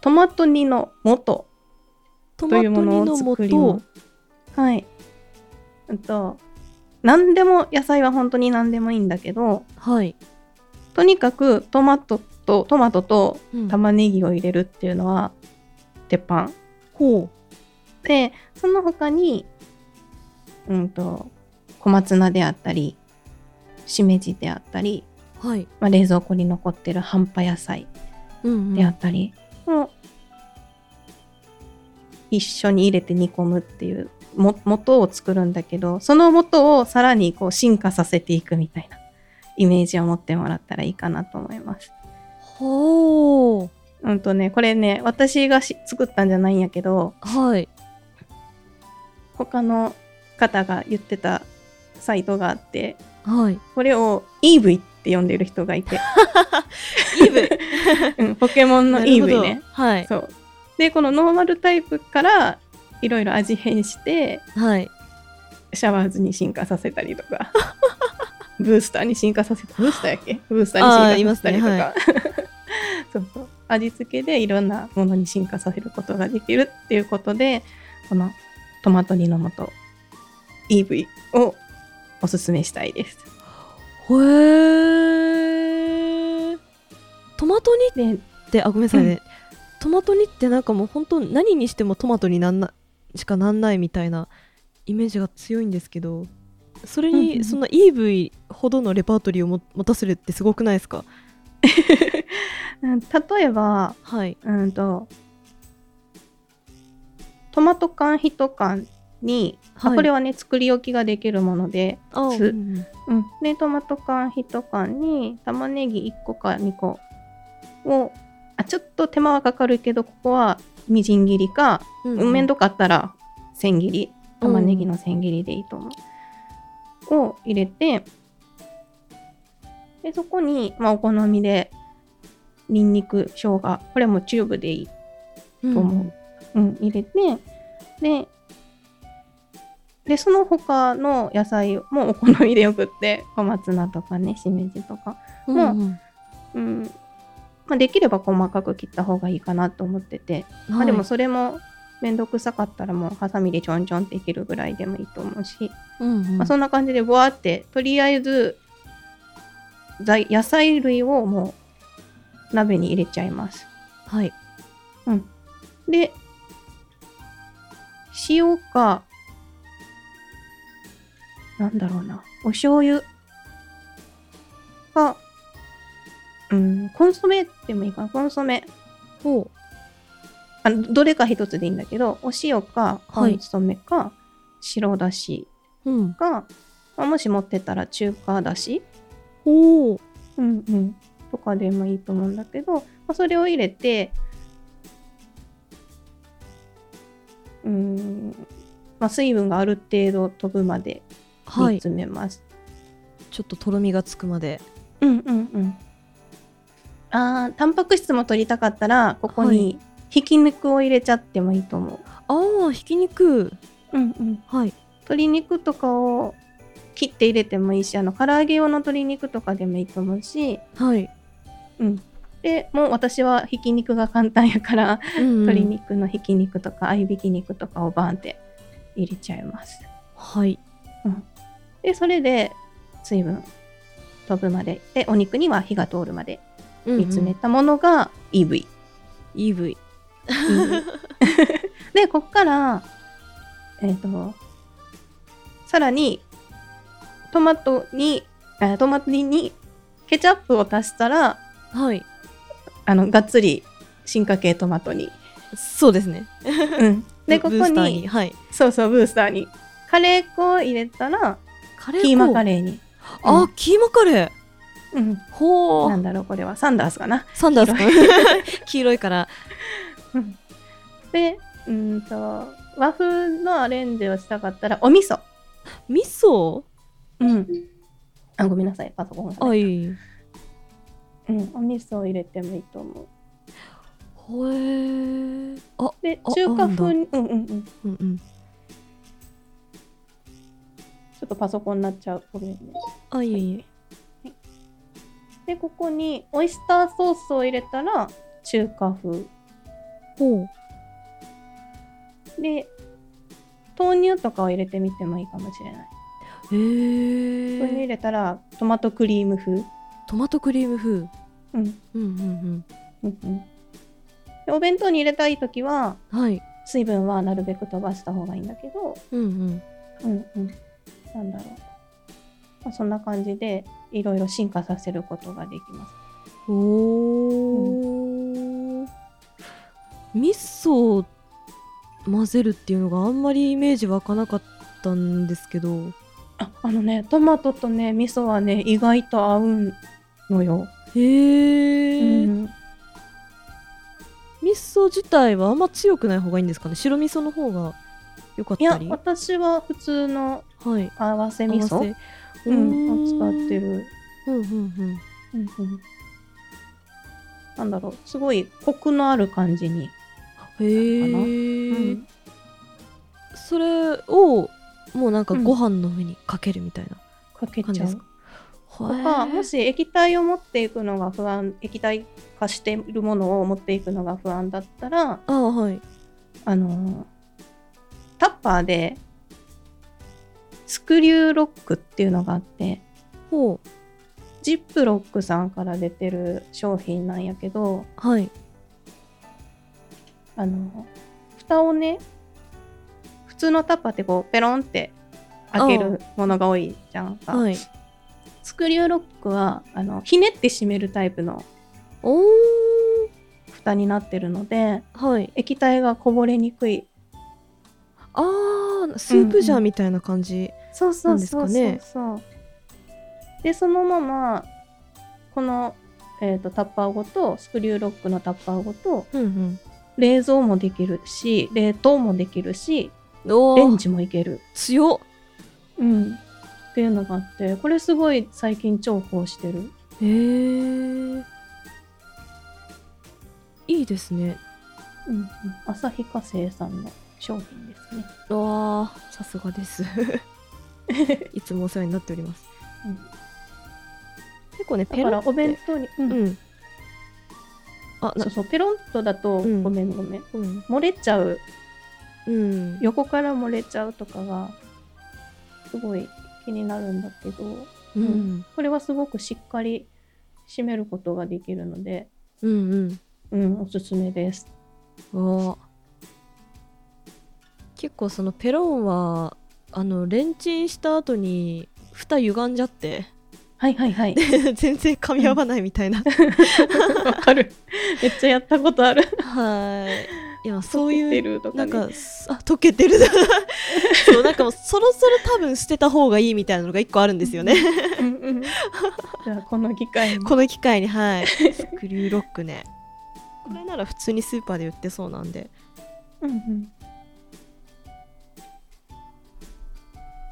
トマト煮の素トマトというものを作りま素？す。はい。うんと何でも野菜は本当に何でもいいんだけどはい、とにかくトマトとトマトとうん。玉ねぎを入れるっていうのは鉄板。ほでその他にうんと小松菜であったりしめじであったり、うはい。まあ、冷蔵庫に残ってる半端野菜うんうん。であったりを一緒に入れて煮込むっていうも元を作るんだけどその元をさらにこう進化させていくみたいなイメージを持ってもらったらいいかなと思います。ほう。うんとねこれね私がし作ったんじゃないんやけどはい。他の方が言ってたサイトがあってはい。これを EV って呼んでる人がいて、イーブうんポケモンの EV ね。はい。そう。でこのノーマルタイプからいろいろ味変してはい。シャワーズに進化させたりとか ブースターに進化させたブースターやっけ？ブースターに進化させたりとか、そうそう味付けでいろんなものに進化させることができるっていうことでこのトマト煮の素 EV をおすすめしたいです。へえトマト煮？でってあごめんなさいね、トマト煮ってなんかもう本当何にしてもトマトになんなしかなんないみたいなイメージが強いんですけどそれうんうんにそんな EV ほどのレパートリーをも持たせるってすごくないですか？う ん例えばはい。うんとトマト缶1缶に、あはい。これはね作り置きができるもので、うんうん、でトマト缶1缶に玉ねぎ1個か2個をあちょっと手間はかかるけどここはみじん切りか、うんうん、めんどかったら千切り。玉ねぎの千切りでいいと思う、を入れてでそこに、まあ、お好みでにんにく生姜これもチューブでいいうんと思う、うん、入れてででその他の野菜もお好みでよくって小松菜とかねしめじとか、うんもううんうん。まあ、できれば細かく切った方がいいかなと思ってて、まあ、でもそれもめんどくさかったらもうハサミでちょんちょんっていけるぐらいでもいいと思うし、うんうん。まあ、そんな感じでボワーってとりあえず材野菜類をもう鍋に入れちゃいます。はい。で、塩か、なんだろうな、お醤油か、うん、コンソメでもいいかな、コンソメ。ほあどれか一つでいいんだけど、お塩か、コンソメか、白だしううん。か、まあもし持ってたら中華だし、ほううんうん、とかでもいいと思うんだけど、まあ、それを入れて、うーん、まあ、水分がある程度飛ぶまで煮はい。詰めます。ちょっととろみがつくまで。うんうんうん。あータンパク質も取りたかったらここはにひき肉を入れちゃってもいいと思ああひき肉う。うんうん。はい鶏肉とかを切って入れてもいいしあの唐揚げ用の鶏肉とかでもいいと思うし、はい、うん。でもう私はひき肉が簡単やからうんうん鶏肉のひき肉とか合いびき肉とかをバーンって入れちゃいます。はいでそれで水分飛ぶまででお肉には火が通るまで煮詰めたものが EV。EV でこっからえっ、とさらにトマトにあトマトにケチャップを足したらはい。あのがっつり進化系トマトに。そうですね。うん、でここにはい。そうそうブースターに。カレー粉を入れたらカレーキーマカレレーに。あ、キーマカレー。うん、ほうなんだろうこれは。サンダースかな。サンダースか 黄色いからでうんと和風のアレンジをしたかったらお味噌。味噌？うん。あごめんなさいパソコンが。あいいうん、お味噌を入れてもいいと思う。ほえーああで中華風にうんうんうん。ちうんうんょっとパソコンになっちゃう。ごめんね。あいえいえでここにオイスターソースを入れたら中華風。ほうで豆乳とかを入れてみてもいいかもしれない。へ豆乳入えれたらトマトクリーム風。トマトクリーム風？うんうんうんうんうん。でお弁当に入れたいときはうんはい水分はなるべく飛ばした方がいいんだけど、うんうんうんうん。なんだろう。まあ、そんな感じでいろいろ進化させることができます。おー味噌を混ぜるっていうのがあんまりイメージ湧かなかったんですけど。ああのねトマトとね味噌はね意外と合うのよ。へえ、うん、味噌自体はあんま強くない方がいいんですかね？白味噌の方がいやよかったり？私は普通のはい。合わせ味噌？合わせ。うん、を使ってる、うんうんうん。うんうん、なんだろうすごいコクのある感じに、へえ、うんそれをもうなんかうん。ご飯の上にかけるみたいな感じですか、とかもし液体を持っていくのが不安液体化しているものを持っていくのが不安だったらああはい。あのタッパーでスクリューロックっていうのがあってほう。ジップロックさんから出てる商品なんやけどはいあの蓋をね普通のタッパーってこうペロンって開けるものが多いじゃん。か、はい。スクリューロックはあのひねって閉めるタイプの蓋になってるのではい。液体がこぼれにくい。あースープジャーみたいな感じ、そうそうそうそうなんですそう。でそのままこの、えー、とタッパーごとスクリューロックのタッパーごとうん冷蔵もできるし冷凍もできるしレンジもいける。強っ。うん。っていうのがあってこれすごい最近重宝してる。へえいいですね。うんうん。旭化成さんの商品ですね、わあさすがです。いつもお世話になっております。うん。結構ねだからお弁当に、うん。うんあなそうそうペロンとだと、うん。ごめんごめん。うん。漏れちゃう。うん。横から漏れちゃうとかがすごい気になるんだけど。うん。これはすごくしっかり締めることができるので、うんうん。うん、おすすめです。わ。あ結構そのペロンはあのレンチンした後に蓋歪んじゃってはいはいはい。全然噛み合わないみたいな、わかる。めっちゃやったことある。はいいやそういうるとかねなんかすあ溶けてる そうなんかもうそろそろ多分捨てた方がいいみたいなのが一個あるんですよね。じゃあこの機会に。この機会にはい スクリューロックねこれなら普通にスーパーで売ってそうなんでうんうん。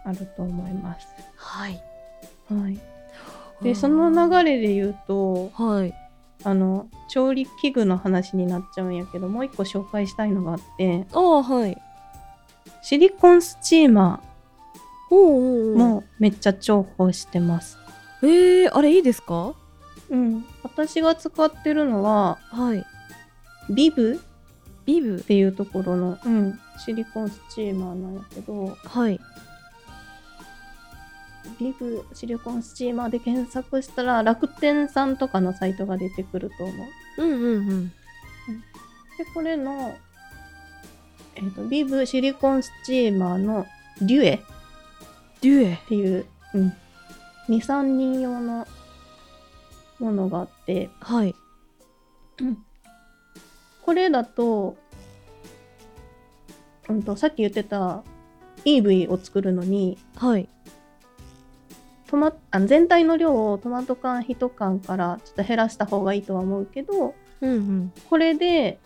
あると思います。はいはい。でその流れで言うとはい。あの調理器具の話になっちゃうんやけどもう一個紹介したいのがあってああはい。シリコンスチーマーもめっちゃ重宝してます。えー、あれいいですか？うん、私が使ってるのははい。ビブ？っビブ？ていうところの、うん、シリコンスチーマーなんやけどはいビブシリコンスチーマーで検索したら楽天さんとかのサイトが出てくると思う。うんうんうん。でこれの、えー、とビブシリコンスチーマーのデュエ。っデュエ？ていう、うん、23人用のものがあって。はい。これだと,、うん、とさっき言ってた EV を作るのにはいトマあ全体の量をトマト缶1缶からちょっと減らした方がいいとは思うけどうんうん。これで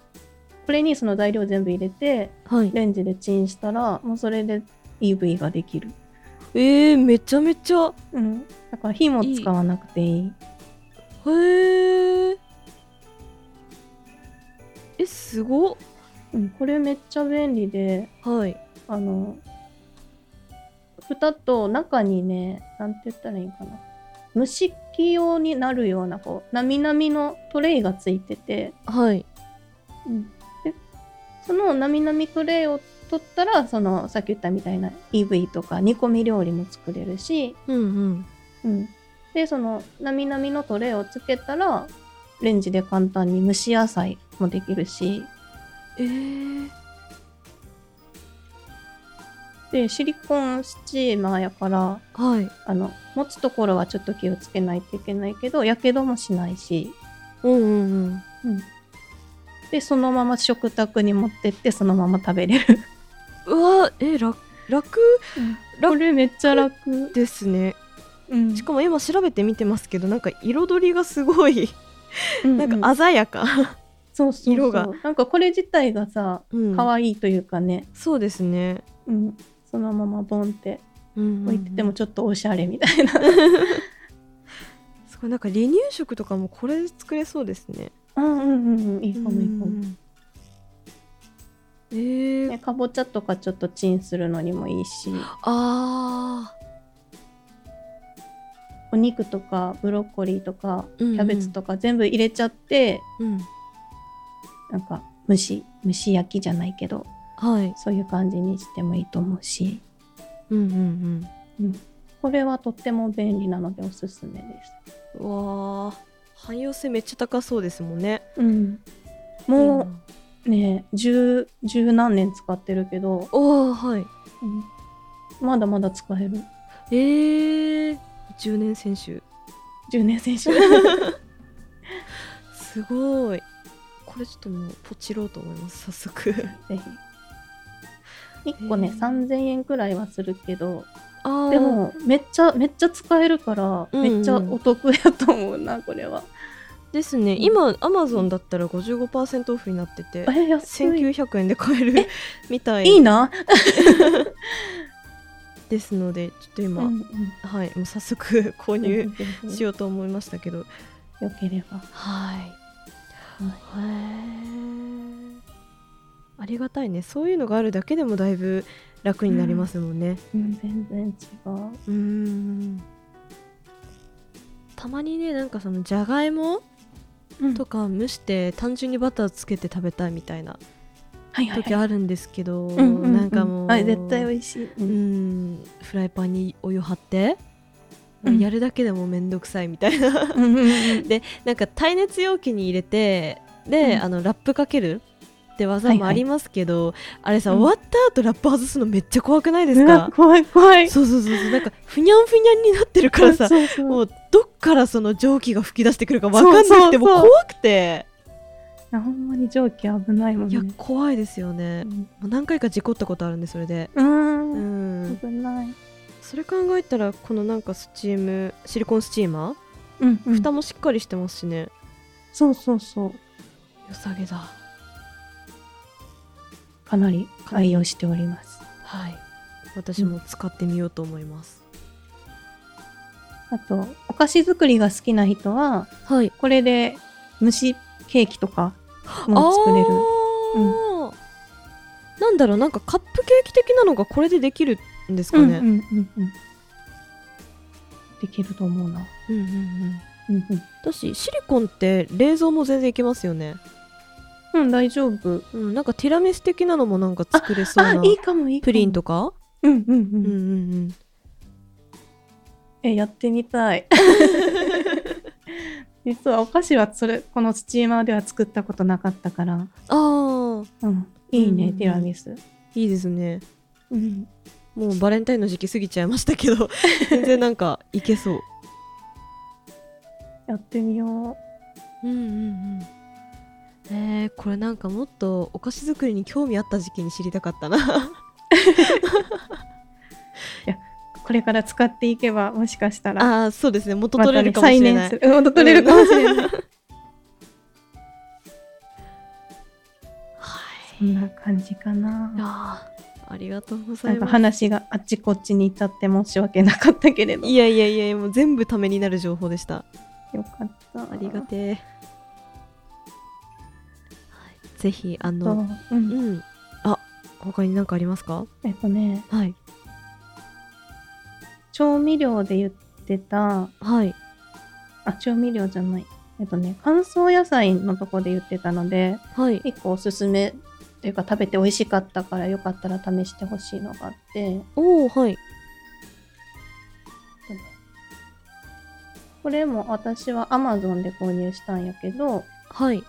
これにその材料全部入れてはい。レンジでチンしたらもうそれで EV ができる、えー、めちゃめちゃ。うん、だから火も使わなくていい。へええすごっ。うん、これめっちゃ便利ではい。あの蓋と中にねなんて言ったらいいんかな。蒸し器用になるようなこうなみなみのトレイがついてて、はい。うん、でそのなみなみトレイを取ったらそのさっき言ったみたいな EV とか煮込み料理も作れるし、うんうん。うん、でそのなみなみのトレイをつけたらレンジで簡単に蒸し野菜もできるし。えー、でシリコンスチーマーやからはい。あの持つところはちょっと気をつけないといけないけどやけどもしないし、うんうんうん。うん、でそのまま食卓に持ってってそのまま食べれる。うわえ楽？楽？これめっちゃ楽、ですね。うん。しかも今調べてみてますけどなんか彩りがすごい。なんか鮮やか、そうそうそう。色が。なんかこれ自体がさうん。可愛いというかね、そうですね、うん、そのままボンってうん置いててもちょっとおしゃれみたいな、すごいなんか離乳食とかもこれで作れそうですね。うんうんうんうん。いいかもいいかも、うんえー。ね、かぼちゃとかちょっとチンするのにもいいし。あお肉とかブロッコリーとかキうんうん。ャベツとか全部入れちゃって、ーうん。なんか蒸し蒸し焼きじゃないけどはい。そういう感じにしてもいいと思うし、うんうんうん、これはとっても便利なのでおすすめです。うんわあ汎用性めっちゃ高そうですもんね。うん、もうね十十何年使ってるけど、おおはい。うん。まだまだ使える。えー、10年選手。10年選手。すごい。これちょっともうポチろうと思います早速。ぜひ1個ねへー。3000円くらいはするけどでもめっちゃめっちゃ使えるから、うんうん。めっちゃお得やと思うなこれは。ですね。今アマゾンだったら55%オフになっててえ安い。1900円で買える みたい。いいな、ですのでちょっと今、うんうん。はいもう早速購入しようと思いましたけど。よければ、はい。はい。へーありがたいね。そういうのがあるだけでもだいぶ楽になりますもんね。うん、全然違う。うーん。たまにねなんかそのじゃがいもとか蒸して単純にバターつけて食べたいみたいな時あるんですけど、なんかもう、あ絶対美味しい、ううんんフライパンにお湯張って、うん。やるだけでもめんどくさいみたいな。でなんか耐熱容器に入れてで、うん。あのラップかけるって技もありますけど、あれさ、うん。終わった後ラップ外すのめっちゃ怖くないですか？怖い怖い。そうそうそうそう。なんかふにゃんふにゃんになってるからさもうどっからその蒸気が吹き出してくるかわかんなくてもう怖くて。いやほんまに蒸気危ないもんいやね怖いですよね、うん。もう何回か事故ったことあるんでそれで。ううんん。危ない。それ考えたらこのなんかスチームシリコンスチーマー、うん、うん、蓋もしっかりしてますしね。そうそうそう。良さげだかなり愛用しております。はい。私も使ってみようと思います、あとお菓子作りが好きな人ははい。これで蒸しケーキとかも作れる。あー。なんだろうなんかカップケーキ的なのがこれでできるんですかね、うんうんうんうん。できると思うな。うんうんうん。うんうん。だしシリコンって冷蔵も全然いけますよねうん、大丈夫。うんなんかティラミス的なのもなんか作れそうあ、ないいかも、いい。プリンとか？うんうんうん。うんうんうんえ、やってみたい。実はお菓子はそれ、このスチーマーでは作ったことなかったから。あーうん。いいね、うんティラミス。いいですねうん。もうバレンタインの時期過ぎちゃいましたけど 全然なんかいけそうやってみようんうんうんえー、これなんかもっとお菓子作りに興味あった時期に知りたかったな う。これから使っていけば、もしかしたら。ああそうですね元取れるかもしれない、元取れるかもしれない。はい そんな感じかな。ありがとうござないんかます話があっちこっちに行って申し訳なかったけれど。いやいやいやもう全部ためになる情報でしたよかった。ありがてえ、はい、ぜひあとのう。うん。ん。あ他に何かありますか？えっとね、はい。調味料で言ってた、はい。あ、調味料じゃない。えっとね、乾燥野菜のとこで言ってたので、はい。一個おすすめというか食べて美味しかったからよかったら試してほしいのがあって、おおはい。これも私は Amazon で購入したんやけど、はい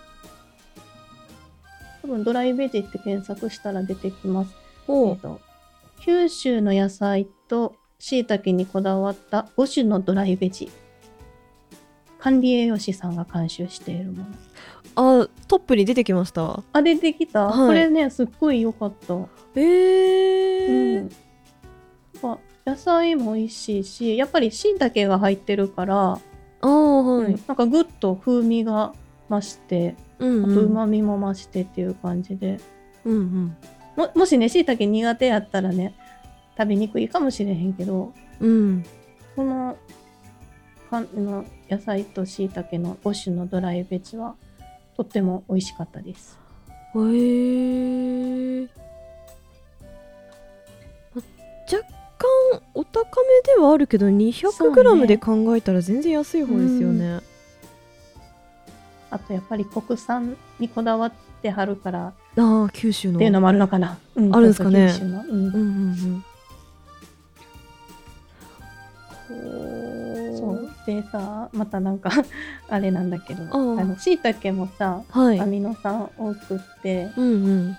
多分ドライベジって検索したら出てきます。えっと、九州の野菜と椎茸にこだわった5種のドライベジ。管理栄養士さんが監修しているもの。あトップに出てきました？あ、出てきた、はいこれね、すっごい良かった。えーうんまあ野菜も美味しいし、やっぱり椎茸が入ってるから、ああはい、うんなんかぐっと風味が増して、うんあとうまみも増してっていう感じで、うんうんももしねしいたけ苦手やったらね食べにくいかもしれへんけどうんこのかの野菜としいたけの5種のドライベジはとっても美味しかったです。へえま若干お高めではあるけどそう 200g ねで考えたら全然安い方ですよね。あとやっぱり国産にこだわってはるからああ九州の。っていうのもあるのかな。うあるんですかね。九州の。うん。うんうんうん。そう。でさまたなんか あれなんだけどあのしいたけもさはい。アミノ酸多くってうんうん。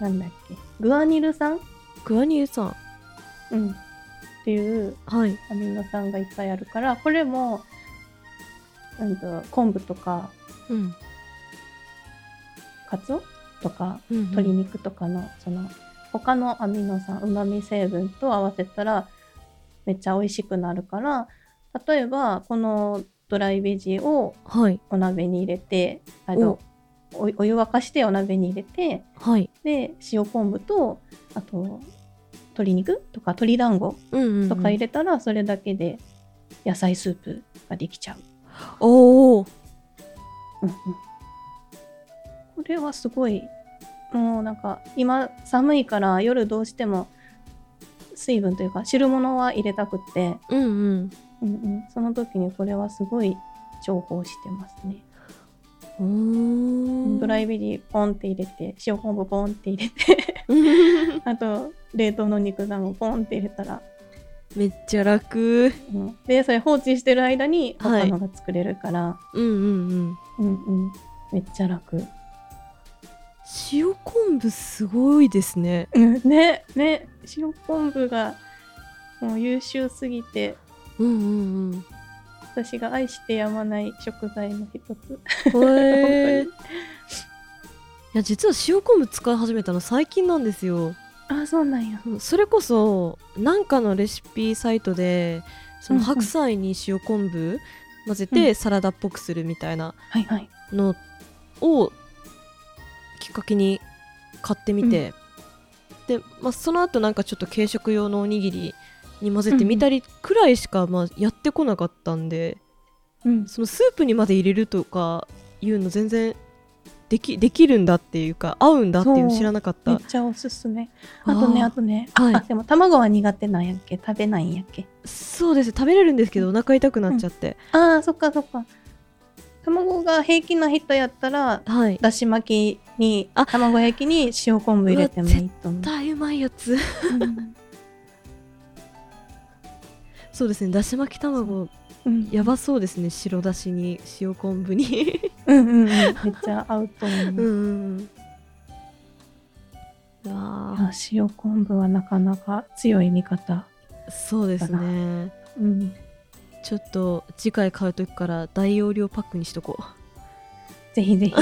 なんだっけ？グアニル酸、グアニルさんうん、っていうはい。アミノ酸がいっぱいあるからこれもうんと昆布とかうん。カツオとかうんうん。鶏肉とかのその他のアミノ酸うまみ成分と合わせたらめっちゃ美味しくなるから例えばこのドライベジをはい。お鍋に入れてあのお。お湯沸かしてお鍋に入れてはい。で塩昆布とあと鶏肉とか鶏団子とか入れたらそれだけで野菜スープができちゃう。おおうんうんこれはすごいもうなんか今寒いから夜どうしても水分というか汁物は入れたくって、うんうん。うんうん、その時にこれはすごい重宝してますね。ドライベリーポンって入れて塩昆布ポンって入れて。あと冷凍の肉団子ポンって入れたら、めっちゃ楽。うん、でそれ放置してる間にはい。他のが作れるから、うんうんうんうんうん。めっちゃ楽。塩昆布すごいですね。うん。ねね。塩昆布がもう優秀すぎて。うんうん私が愛してやまない食材の一つ。えい。本や実は塩昆布使い始めたの最近なんですよ。あそうなんや。うん。それこそなんかのレシピサイトでそのうんうん。白菜に塩昆布混ぜうてサラダっぽくするみたいな。のをきっかけに買ってみて、で、まあ、その後なんかちょっと軽食用のおにぎりに混ぜてみたりくらいしかまあやってこなかったんで、うん、そのスープにまで入れるとかいうの全然できできるんだっていうか合うんだっていうの知らなかった。めっちゃおすすめ。あとね、あとね、はい。あでも卵は苦手なんやっけ？食べないんやっけ？そうです。食べれるんですけどお腹痛くなっちゃって、あーそっかそっか。卵が平気な人やったら、はい。だし巻きにあ、卵焼きに塩昆布入れてもいいと思う。大うまいやつ。うん。そうですね。だし巻き卵うん。やばそうですね白だしに塩昆布に。うんうんうん、めっちゃ合うと思う。うんうんわあ塩昆布はなかなか強い味方。ーそうですね。うん、ちょっと次回買う時から大容量パックにしとこぜひぜひ。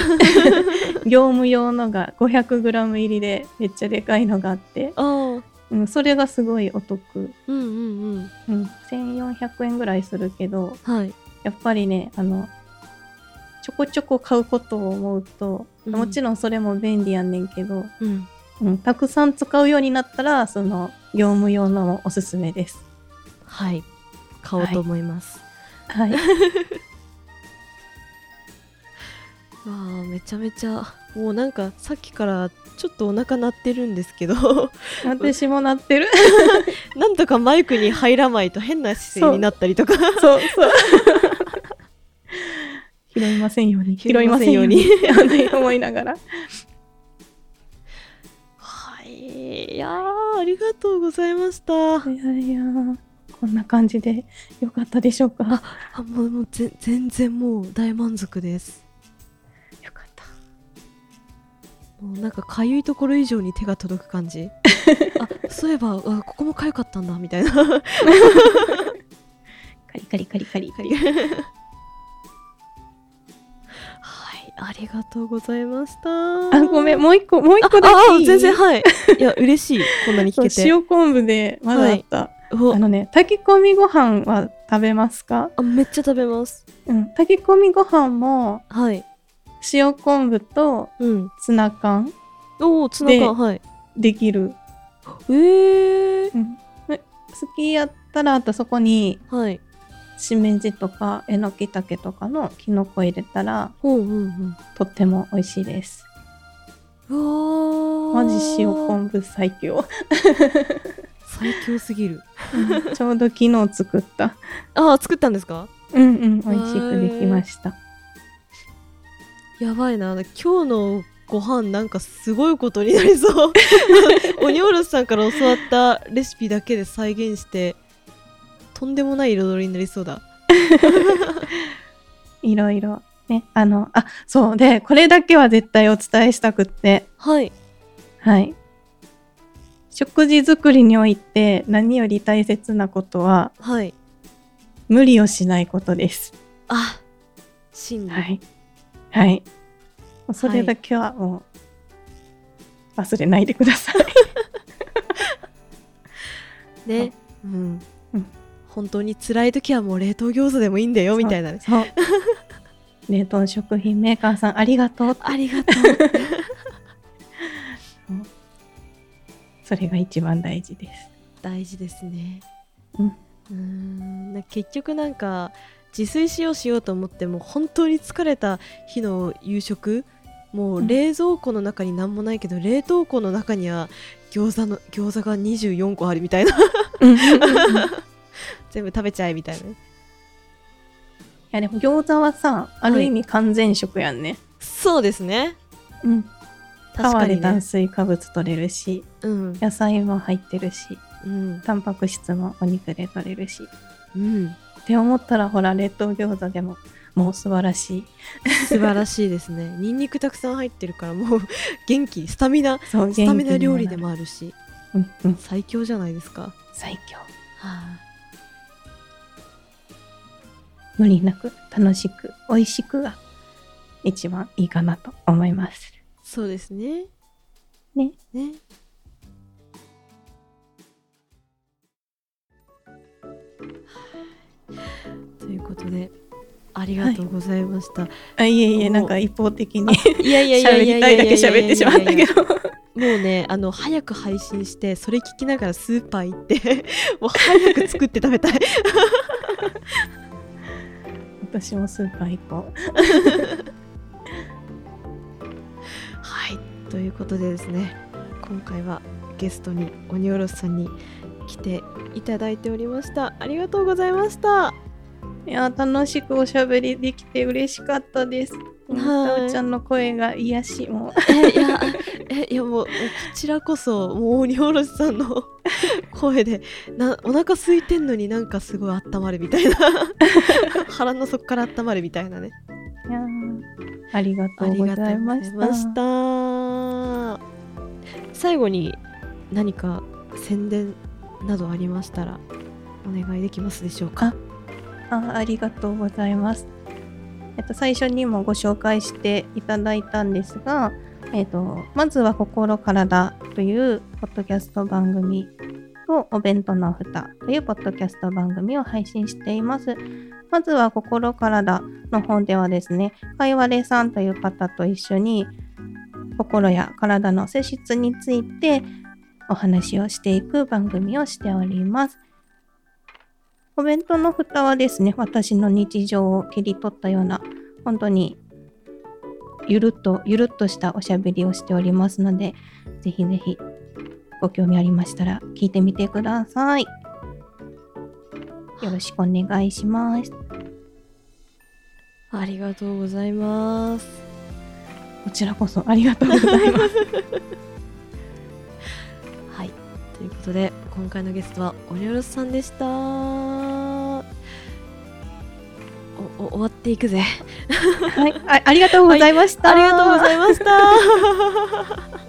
業務用のが 500g 入りでめっちゃでかいのがあって、あうん、それがすごいお得。うんうんうんうん、1400円ぐらいするけど、はいやっぱりね、あの、ちょこちょこ買うことを思うと、うんもちろんそれも便利やんねんけど、うんうん、たくさん使うようになったら、その、業務用のもおすすめです。はい買おうと思います、はい。わ あめちゃめちゃもうなんかさっきからちょっとお腹鳴ってるんですけど私もなってる？なんとかマイクに入らないと変な姿勢になったりとかそうそう。拾いませんように。拾いませんように思いながら。はいいやーありがとうございましたいやいや、こんな感じでよかったでしょうか？あもうもうぜ全然もう大満足ですもうなんかかゆいところ以上に手が届く感じ。あそういえばあここもかゆかったんだみたいな。カリカリカリカリ。はいありがとうございました。あ、ごめん、もう一個、もう一あ個だけ。全然はい。いや嬉しい。こんなに聞けて。塩昆布でまだあった。お。あのね、炊き込みご飯は食べますか？あめっちゃ食べます。うん。炊き込みご飯も、はい塩昆布とうん。ツナ缶おおツナ缶はい。できる。えー、うん。え好きやったらあとそこにはい。しめじとかえのきたけとかのきのこ入れたらほうほうほうとっても美味しいです。うわー。マジ塩昆布最強。最強すぎる。うん。ちょうど昨日作った。ああ作ったんですか？うんうん、美味しくできました。やばいな今日のご飯なんかすごいことになりそう 鬼おろしさんから教わったレシピだけで再現してとんでもない彩りになりそうだ いろいろ。ね、あの、あ、そうで、これだけは絶対お伝えしたくって、はいはい。食事作りにおいて何より大切なことははい無理をしないことです。あ真理、はい。はい。それだけはもう忘れないでください。ね。うん、うん。本当に辛い時はもう冷凍餃子でもいいんだよみたいなね。冷凍食品メーカーさんありがとう。ありがとう。それが一番大事です。大事ですね。うん。うーん。な結局なんか自炊しようしようと思っても本当に疲れた日の夕食もう冷蔵庫の中に何もないけど、冷凍庫の中には餃子の餃子が24個あるみたいな。うんい全部食べちゃえみたいな。ねやでも餃子はさ、ある意味完全食やんね。そうですね。うん。確かに、炭ね、水化物取れるし、うん。野菜も入ってるし、うん。タンパク質もお肉で取れるし。うんって思ったらほら冷凍餃子でももう素晴らしい。素晴らしいですね ニンニクたくさん入ってるからもう元気スタミナスタミナ料理でも。もあるしうんうん、最強じゃないですかは最強。あ無理なく楽しく美味しくが一番いいかなと思います。そうですねね。ねということでありがとうございました、あいえいえおなんか一方的にいやいやいや喋いやりたいだけ喋ってしまったけど。もうねあの早く配信してそれ聞きながらスーパー行って もう早く作って食べたい。私もスーパー行こはいということでですね今回はゲストに鬼おろしさんに来ていただいておりました。ありがとうございました。う。いや楽しくおしゃべりできて嬉しかったです。はい。たおちゃんの声が癒しも。えいやえいやもうこちらこそもう鬼おろしさんの 声でなお腹空いてんのになんかすごい温まるみたいな。腹の底から温まるみたいなね。いやーありがとうございました。ありがとうございました。最後に何か宣伝などありましたらお願いできますでしょうか？あありがとうございます。えっと、最初にもご紹介していただいたんですが、えっと、まずは心体というポッドキャスト番組とお弁当の蓋というポッドキャスト番組を配信しています。まずは心体の方ではですね、かいわれさんという方と一緒に心や体の性質についてお話をしていく番組をしております。お弁当の蓋はですね、私の日常を切り取ったような、本当にゆるっと、ゆるっとしたおしゃべりをしておりますので、ぜひぜひご興味ありましたら聞いてみてください。よろしくお願いします。ありがとうございますこちらこそありがとうございます。はいということで今回のゲストは鬼おろしさんでした。おお終わっていくぜ。はい、あありがとうございました。ありがとうございました